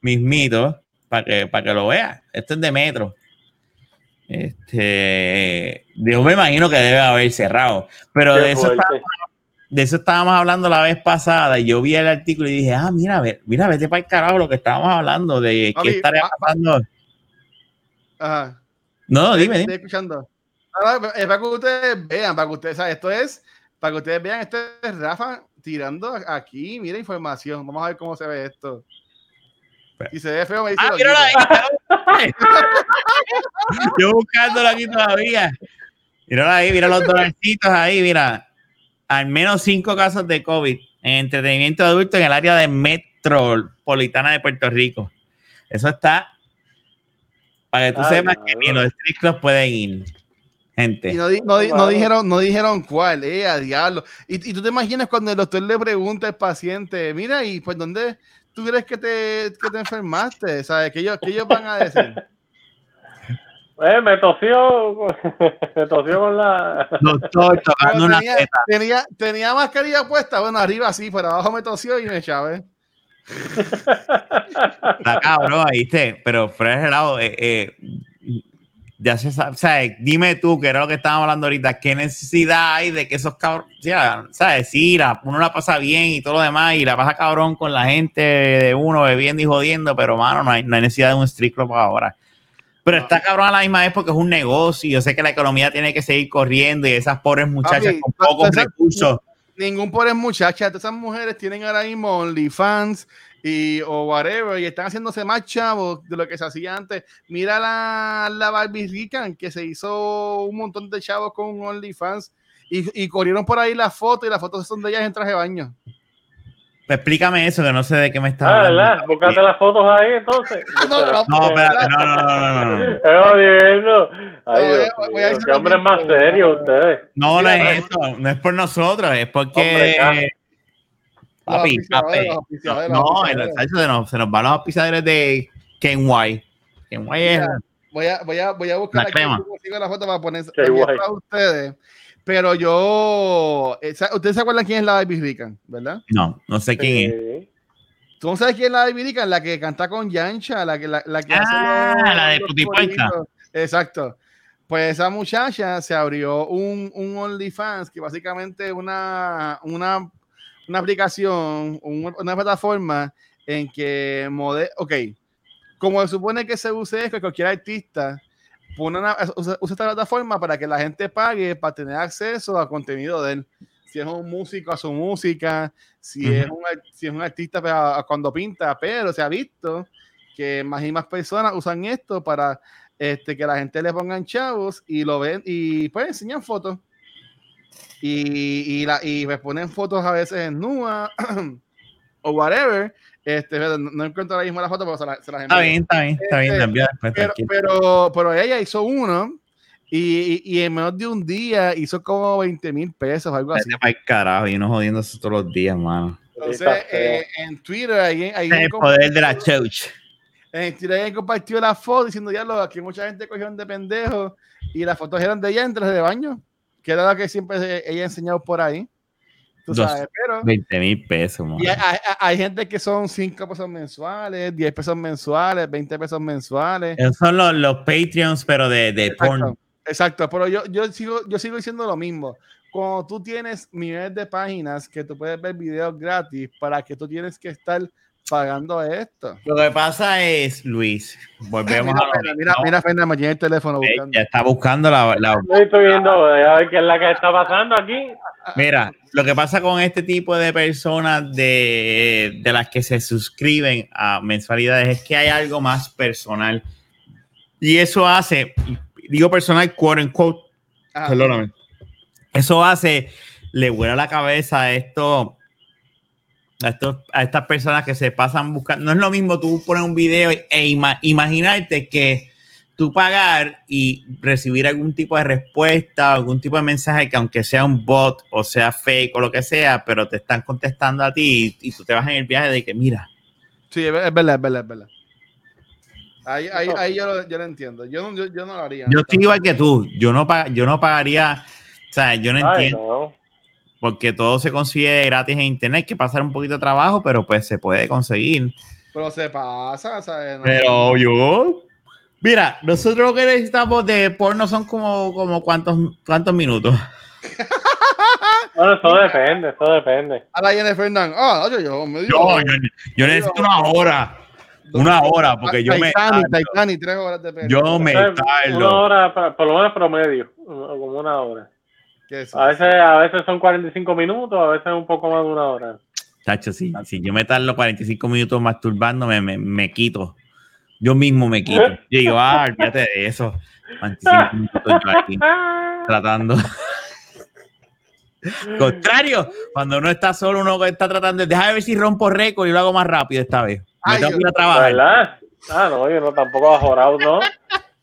mismito para que, para que lo veas esto es de metro Este, yo me imagino que debe haber cerrado, pero Qué de eso, estábamos, de eso estábamos hablando la vez pasada y yo vi el artículo y dije, ah, mira, ve- mira, vete para el carajo lo que estábamos hablando de qué estaría pa- pa- pasando. Ajá. No, dime, Estoy dime. escuchando. Ahora, es para que ustedes vean, para que ustedes, ¿sabes? esto es, para que ustedes vean, esto es Rafa tirando aquí, mira información. Vamos a ver cómo se ve esto. Si se ve feo, me dice. Ah, lo míralo ahí. Yo buscándolo aquí todavía. Míralo ahí, mira los dolarcitos ahí, mira. Al menos cinco casos de COVID en entretenimiento adulto en el área de metropolitana de Puerto Rico. Eso está para que tú Ay, sepas que no. ni los clubs pueden ir. Gente. Y no, di- no di- no Wow. dijeron, no dijeron cuál, eh, a diablo. Y, y tú te imaginas cuando el doctor le pregunta al paciente, mira, y pues dónde tú crees que te, que te enfermaste, ¿sabes? ¿Qué ellos, qué ellos van a decir? Eh, me tosió, me tosió con la... Doctor tocando una tenía, teta. tenía, tenía mascarilla puesta, bueno, arriba sí, pero abajo me tosió y me chave. Está cabrón, ¿viste? Pero fuera de lado, eh, eh, ya se sabe, ¿sabes? Dime tú, que era lo que estábamos hablando ahorita, ¿qué necesidad hay de que esos cabrones, ya, ¿sabes? Sí, la, uno la pasa bien y todo lo demás, y la pasa cabrón con la gente de uno bebiendo y jodiendo, pero, mano, no hay, no hay necesidad de un street club ahora. Pero está cabrón a la misma vez porque es un negocio, yo sé que la economía tiene que seguir corriendo y esas pobres muchachas Papi, con pocos recursos. Ningún pobre muchacha, todas esas mujeres tienen ahora mismo OnlyFans y o whatever, y están haciéndose más chavos de lo que se hacía antes. Mira la, la Barbie Rican, que se hizo un montón de chavos con OnlyFans y, y corrieron por ahí las fotos y las fotos son de ellas en traje de baño. Pues explícame eso, que no sé de qué me estás Ah, hablando. ¿verdad? Búscate las fotos ahí, entonces. No, no, No, espérate, no, no, no, no, no. Ay, Dios qué hombres más serios ustedes. No, no es eso, no es por nosotros, es porque. Papi, Los papi, los no, los el se nos, se nos van los auspiciadores de Kenway. Kenway es. Voy a, voy a, voy a buscar La aquí crema. la foto para poner para ustedes. Pero yo, eh, ustedes se acuerdan quién es la Barbie Rican, ¿verdad? No, no sé quién es. ¿Tú no sabes quién es la Barbie Rican? La que canta con Yancha, la que, la, la que Ah, la de los Putipuerca. Exacto. Pues esa muchacha se abrió un, un OnlyFans, que básicamente es una, una, una aplicación, un- una plataforma en que mode ok, como se supone que se use es que cualquier artista pone una- usa, usa esta plataforma para que la gente pague para tener acceso a contenido de él. Si es un músico, a su música, si, es, un, si es un artista pues, a- a cuando pinta, pero se ha visto que más y más personas usan esto para este, que la gente le pongan chavos y lo ven y pues enseñan fotos. Y, y, la, y pues, ponen fotos a veces en nua o whatever. Este, no, no encuentro ahora mismo la foto, pero se, la- se las Está envío. bien, está bien, está bien. Este, te envío después, Pero, pero, pero ella hizo uno y, y- y en menos de un día hizo como 20 mil pesos, algo así. Pa'l carajo, y no jodiendo eso todos los días, mano. Entonces, Está eh, en Twitter, ahí, ahí el poder de la church. en Twitter alguien compartió la foto diciendo ya lo que mucha gente cogieron de pendejo y las fotos eran de ella en traje de baño, que era lo que siempre se- ella ha enseñado por ahí. Tú sabes, pero 20 mil pesos, y hay, hay- hay gente que son 5 pesos mensuales, 10 pesos mensuales, 20 pesos mensuales. Esos son los, los Patreons, pero de, de. Exacto, exacto, pero yo, yo, sigo, yo sigo diciendo lo mismo. Cuando tú tienes millones de páginas que tú puedes ver videos gratis, ¿para que tú tienes que estar pagando esto? Lo que pasa es, Luis, volvemos mira, a mira, mira, Fernan, me tiene el teléfono buscando. Ya está buscando la, la- estoy viendo, a ver qué es la que está pasando aquí. Mira, lo que pasa con este tipo de personas de, de las que se suscriben a mensualidades es que hay algo más personal. Y eso hace, digo personal, quote unquote, Ajá. perdóname. Eso hace, le vuela la cabeza a esto. A, estos, a estas personas que se pasan buscando. No es lo mismo tú poner un video e ima- imaginarte que tú pagar y recibir algún tipo de respuesta, algún tipo de mensaje que aunque sea un bot o sea fake o lo que sea, pero te están contestando a ti y, y tú te vas en el viaje de que mira, Sí, es ver- es verdad, es verdad, es verdad. Ahí, ahí, ahí yo, lo, yo lo entiendo. Yo no, yo, yo no lo haría. yo estoy igual que tú, yo no, yo no pagaría, o sea, yo no Ay, entiendo. no. Porque todo se consigue gratis en internet, hay que pasar un poquito de trabajo, pero pues se puede conseguir. Pero se pasa, ¿sabes? No- Pero yo, Mira, nosotros lo que necesitamos de porno son como, como cuántos, cuántos minutos. Bueno, eso depende, eso depende. Ahora viene Fernán. Ah, yo, yo, me Yo, yo, yo necesito una hora. Una hora, porque yo me. Titanic, tardo. Titanic, tres horas de pena. Yo me Una hora, por lo menos promedio, como una hora. ¿Qué es eso? A veces, a veces son 45 minutos, a veces un poco más de una hora. Chacho, si, si yo me tardo 45 minutos masturbándome, me, me quito. Yo mismo me quito. Yo digo, ah, olvídate de eso. 45 minutos yo aquí tratando. Contrario, cuando uno está solo, uno está tratando de dejar ver si rompo récord y lo hago más rápido esta vez. Me Ay, tengo que ir a ¿De trabajar. ¿Verdad? Ah, no, yo no tampoco a jorado, ¿no?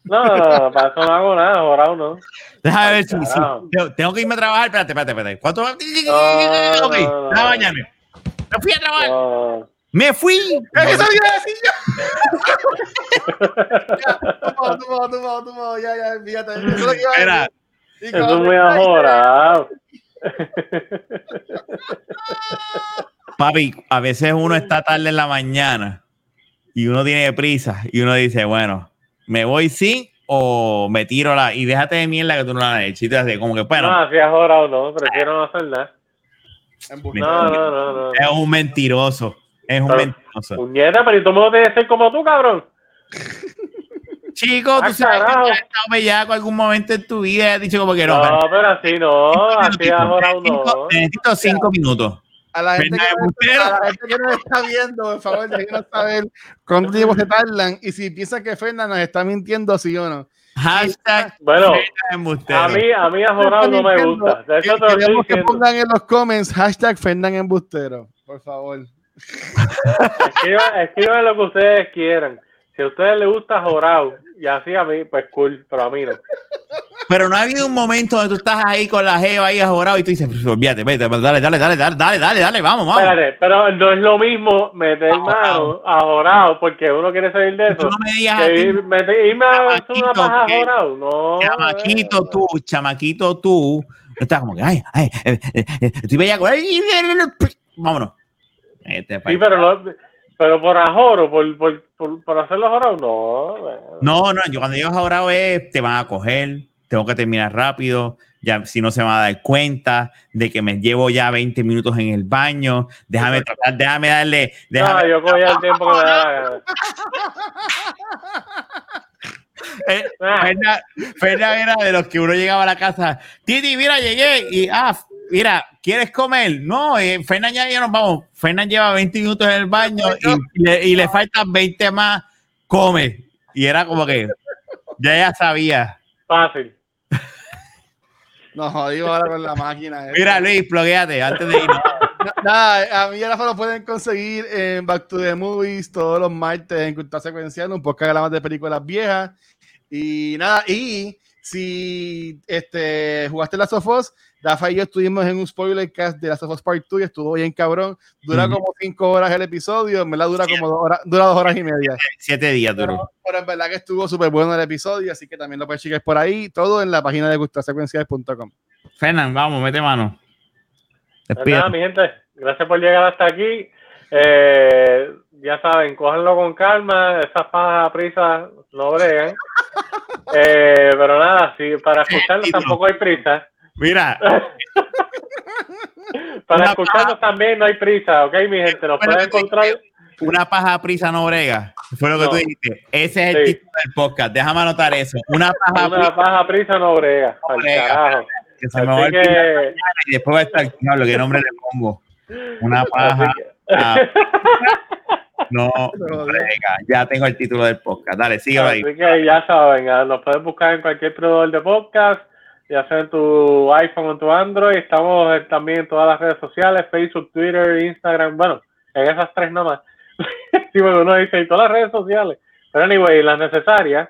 No, para eso no hago nada, jorado, ¿no? Déjame ver si, si- carajo. tengo, que irme a trabajar. Espérate, espérate, espérate. ¿Cuánto? No, ok, no, no, bañarme. Me fui a trabajar. No. Me fui. ¡Eso iba a decir yo! Ya, toma, toma, toma, toma, ya, ya, fíjate. Eso es lo que iba a decir. Y Eso es muy ajorado. papi, a veces uno está tarde en la mañana y uno tiene prisa y uno dice, bueno, me voy sí o me tiro la y déjate de mierda que tú no la has hecho. Y te hace como que, bueno, No, así ajorado, no, prefiero no hacer nada. Embuste. No, no, no, no. es un mentiroso. Es un Pero- mentiroso. Puñeta, pero ¿y mundo tiene que ser como tú, cabrón? Chico, Ah, tú sabes que carajo. tú has estado bellaco algún momento en tu vida y has dicho como que no. No, pero así no, así ajorado no. necesito cinco minutos. A la, gente que Bustero. a la gente que nos está viendo, por favor, déjenos saber cuánto tiempo se tardan y si piensan que Fernan nos está mintiendo, sí o no. Hashtag Bueno, a mí, a mí ajorado no me gusta. De eso te lo estoy Queremos que pongan en los comments hashtag Fernan Embustero, por favor. Escriban, escriban lo que ustedes quieran. Si a ustedes les gusta jorado y así a mí, pues cool, pero a mí no. Pero no ha habido un momento donde tú estás ahí con la jeva ahí ajorado y tú dices, "Pues, olvídate, vete, dale, dale, dale, dale, dale, dale, dale, vamos, vamos. Espérate, pero no es lo mismo meter Ajorado. mano a jorado porque uno quiere salir de Tú eso. no me digas Que ir- meter- irme a hacer una Chamaquito, paja que- jorado. No. chamaquito tú, chamaquito tú, estás como que, ay, ay, eh, eh, eh, estoy eh, eh, eh, vámonos. Este, Sí, pero. Pero por ajoro, por, por, por, hacerlo jorado, no. No, no, yo cuando digo ahorrado es, te van a coger, tengo que terminar rápido, ya si no se van a dar cuenta de que me llevo ya 20 minutos en el baño, déjame tratar, déjame darle, déjame, No, yo cogía el tiempo que me da la gana. Eh, Ah, Fernan, Fernan era de los que uno llegaba a la casa, Titi, mira, llegué y, ah, mira, ¿quieres comer? No, eh, Fernan ya, ya nos vamos. Fernan lleva 20 minutos en el baño y, le, y le faltan 20 más, come. Y era como que, ya ya sabía. fácil. Nos jodimos ahora con la máquina. esta. Mira, Luis, bloqueate antes de irnos. Nada, a mí ahora lo pueden conseguir en Back to the Movies todos los martes en Cultura Secuencial, un podcast que hablamos de películas viejas. Y nada, y si este, jugaste la Sofos, Rafa y yo estuvimos en un spoiler cast de la Sofos Part 2 y estuvo bien cabrón. Dura como cinco horas el episodio, en verdad dura como dos horas, dura dos horas y media. Siete días duró. Pero, pero en verdad que estuvo súper bueno el episodio, así que también lo puedes checar por ahí, todo en la página de culturasecuencial.com. Fernan, vamos, mete mano. Pues nada, mi gente, gracias por llegar hasta aquí. Eh, ya saben, cójanlo con calma, esas pajas a prisa no bregan. Eh, pero nada, sí, para escucharlos título. tampoco hay prisa. Mira, Para Una escucharlos también no hay prisa, ¿ok, mi gente? Nos pueden encontrar. una paja prisa no brega. Fue lo que No. tú dijiste. Ese es el Sí. título del podcast. Déjame anotar eso. Una paja Una prisa paja a prisa no brega. Al brega. carajo. que se me va que. y después va a estar, diablo, ¿qué nombre le pongo? Una paja que- no brega. Ya tengo el título del podcast. Dale, síguelo ahí. Así que ya saben, ah, nos pueden buscar en cualquier proveedor de podcast, ya sea en tu iPhone o en tu Android. Estamos también en todas las redes sociales, Facebook, Twitter, Instagram, bueno, en esas tres nomás. sí, bueno, uno dice, en todas las redes sociales. Pero anyway, las necesarias.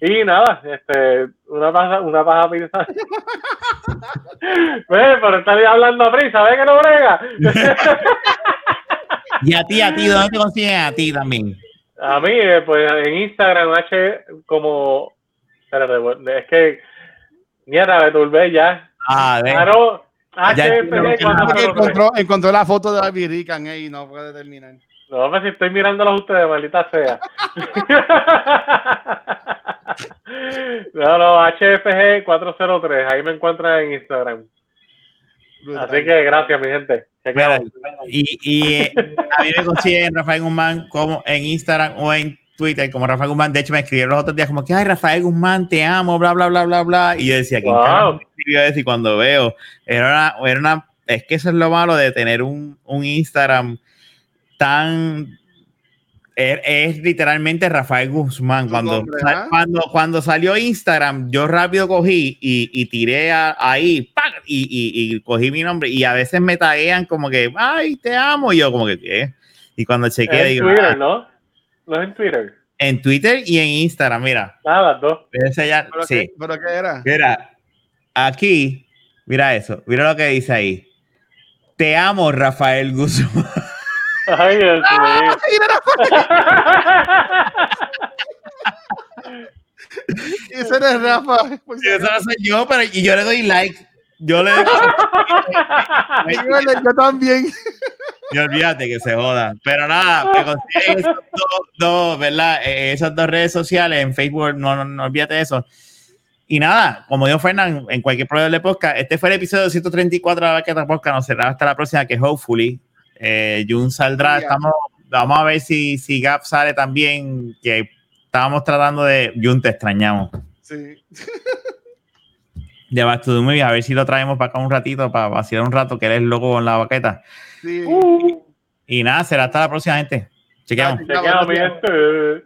Y nada, este, una paja, una paja prisa. Ve, pero estar hablando a prisa, ve que no brega. Y a ti, a ti, ¿dónde te consiguen a ti también? A mí, eh, pues en Instagram, H como. Espérate, es que. Mierda, me turbé ya. Ah, de, Claro, Ya que nada. se lo encontró, encontró la foto de Barbie Rican eh, y no puede terminar. No, pues si estoy mirándolos a ustedes, maldita sea. no, no, HFG403, ahí me encuentran en Instagram. Así que gracias, mi gente. Mira, y, y eh, a mí me consiguen Rafael Guzmán como en Instagram o en Twitter como Rafael Guzmán. De hecho, me escribieron los otros días como que, ay, Rafael Guzmán, te amo, bla, bla, bla, bla, bla. Y yo decía, ¿quién Wow. me escribió eso? Y cuando veo, era una, era una, es que eso es lo malo de tener un, un Instagram tan... Es, es literalmente Rafael Guzmán. Cuando, cuando, cuando salió Instagram, yo rápido cogí y, y tiré a- ahí ¡pac! Y, y, y cogí mi nombre. Y a veces me taguean como que, ay, te amo. Y yo, como que, ¿qué? Y cuando chequeé, en digo, Twitter, "Ah, ¿no? No es en Twitter. en Twitter y en Instagram, mira. Ah, las dos. Ese ya, ¿Pero, sí. qué, ¿Pero qué era? Mira, aquí, mira eso, mira lo que dice ahí. Te amo, Rafael Guzmán. Ay, Dios mío. Ay, era- Ese era Rafa. No soy yo, pero y yo le doy like. Yo le. Yo también. y olvídate que se joda. Pero nada, me consiguen esas dos, dos, ¿verdad? Eh, esas dos redes sociales en Facebook, no, no, no olvídate de eso. Y nada, como dijo Fernán, en cualquier proveedor de podcast, este fue el episodio 134 de la Vaqueta Podcast. Nos será hasta la próxima, que hopefully eh, Jun saldrá. Estamos, vamos a ver si, si Gap sale también, que estábamos tratando de. Jun, te extrañamos. Sí. De Back to the Movie, a ver si lo traemos para acá un ratito, para vacilar un rato, que eres loco con la sí. Uh, Y nada, será hasta la próxima, gente. Chequeamos. mi gente.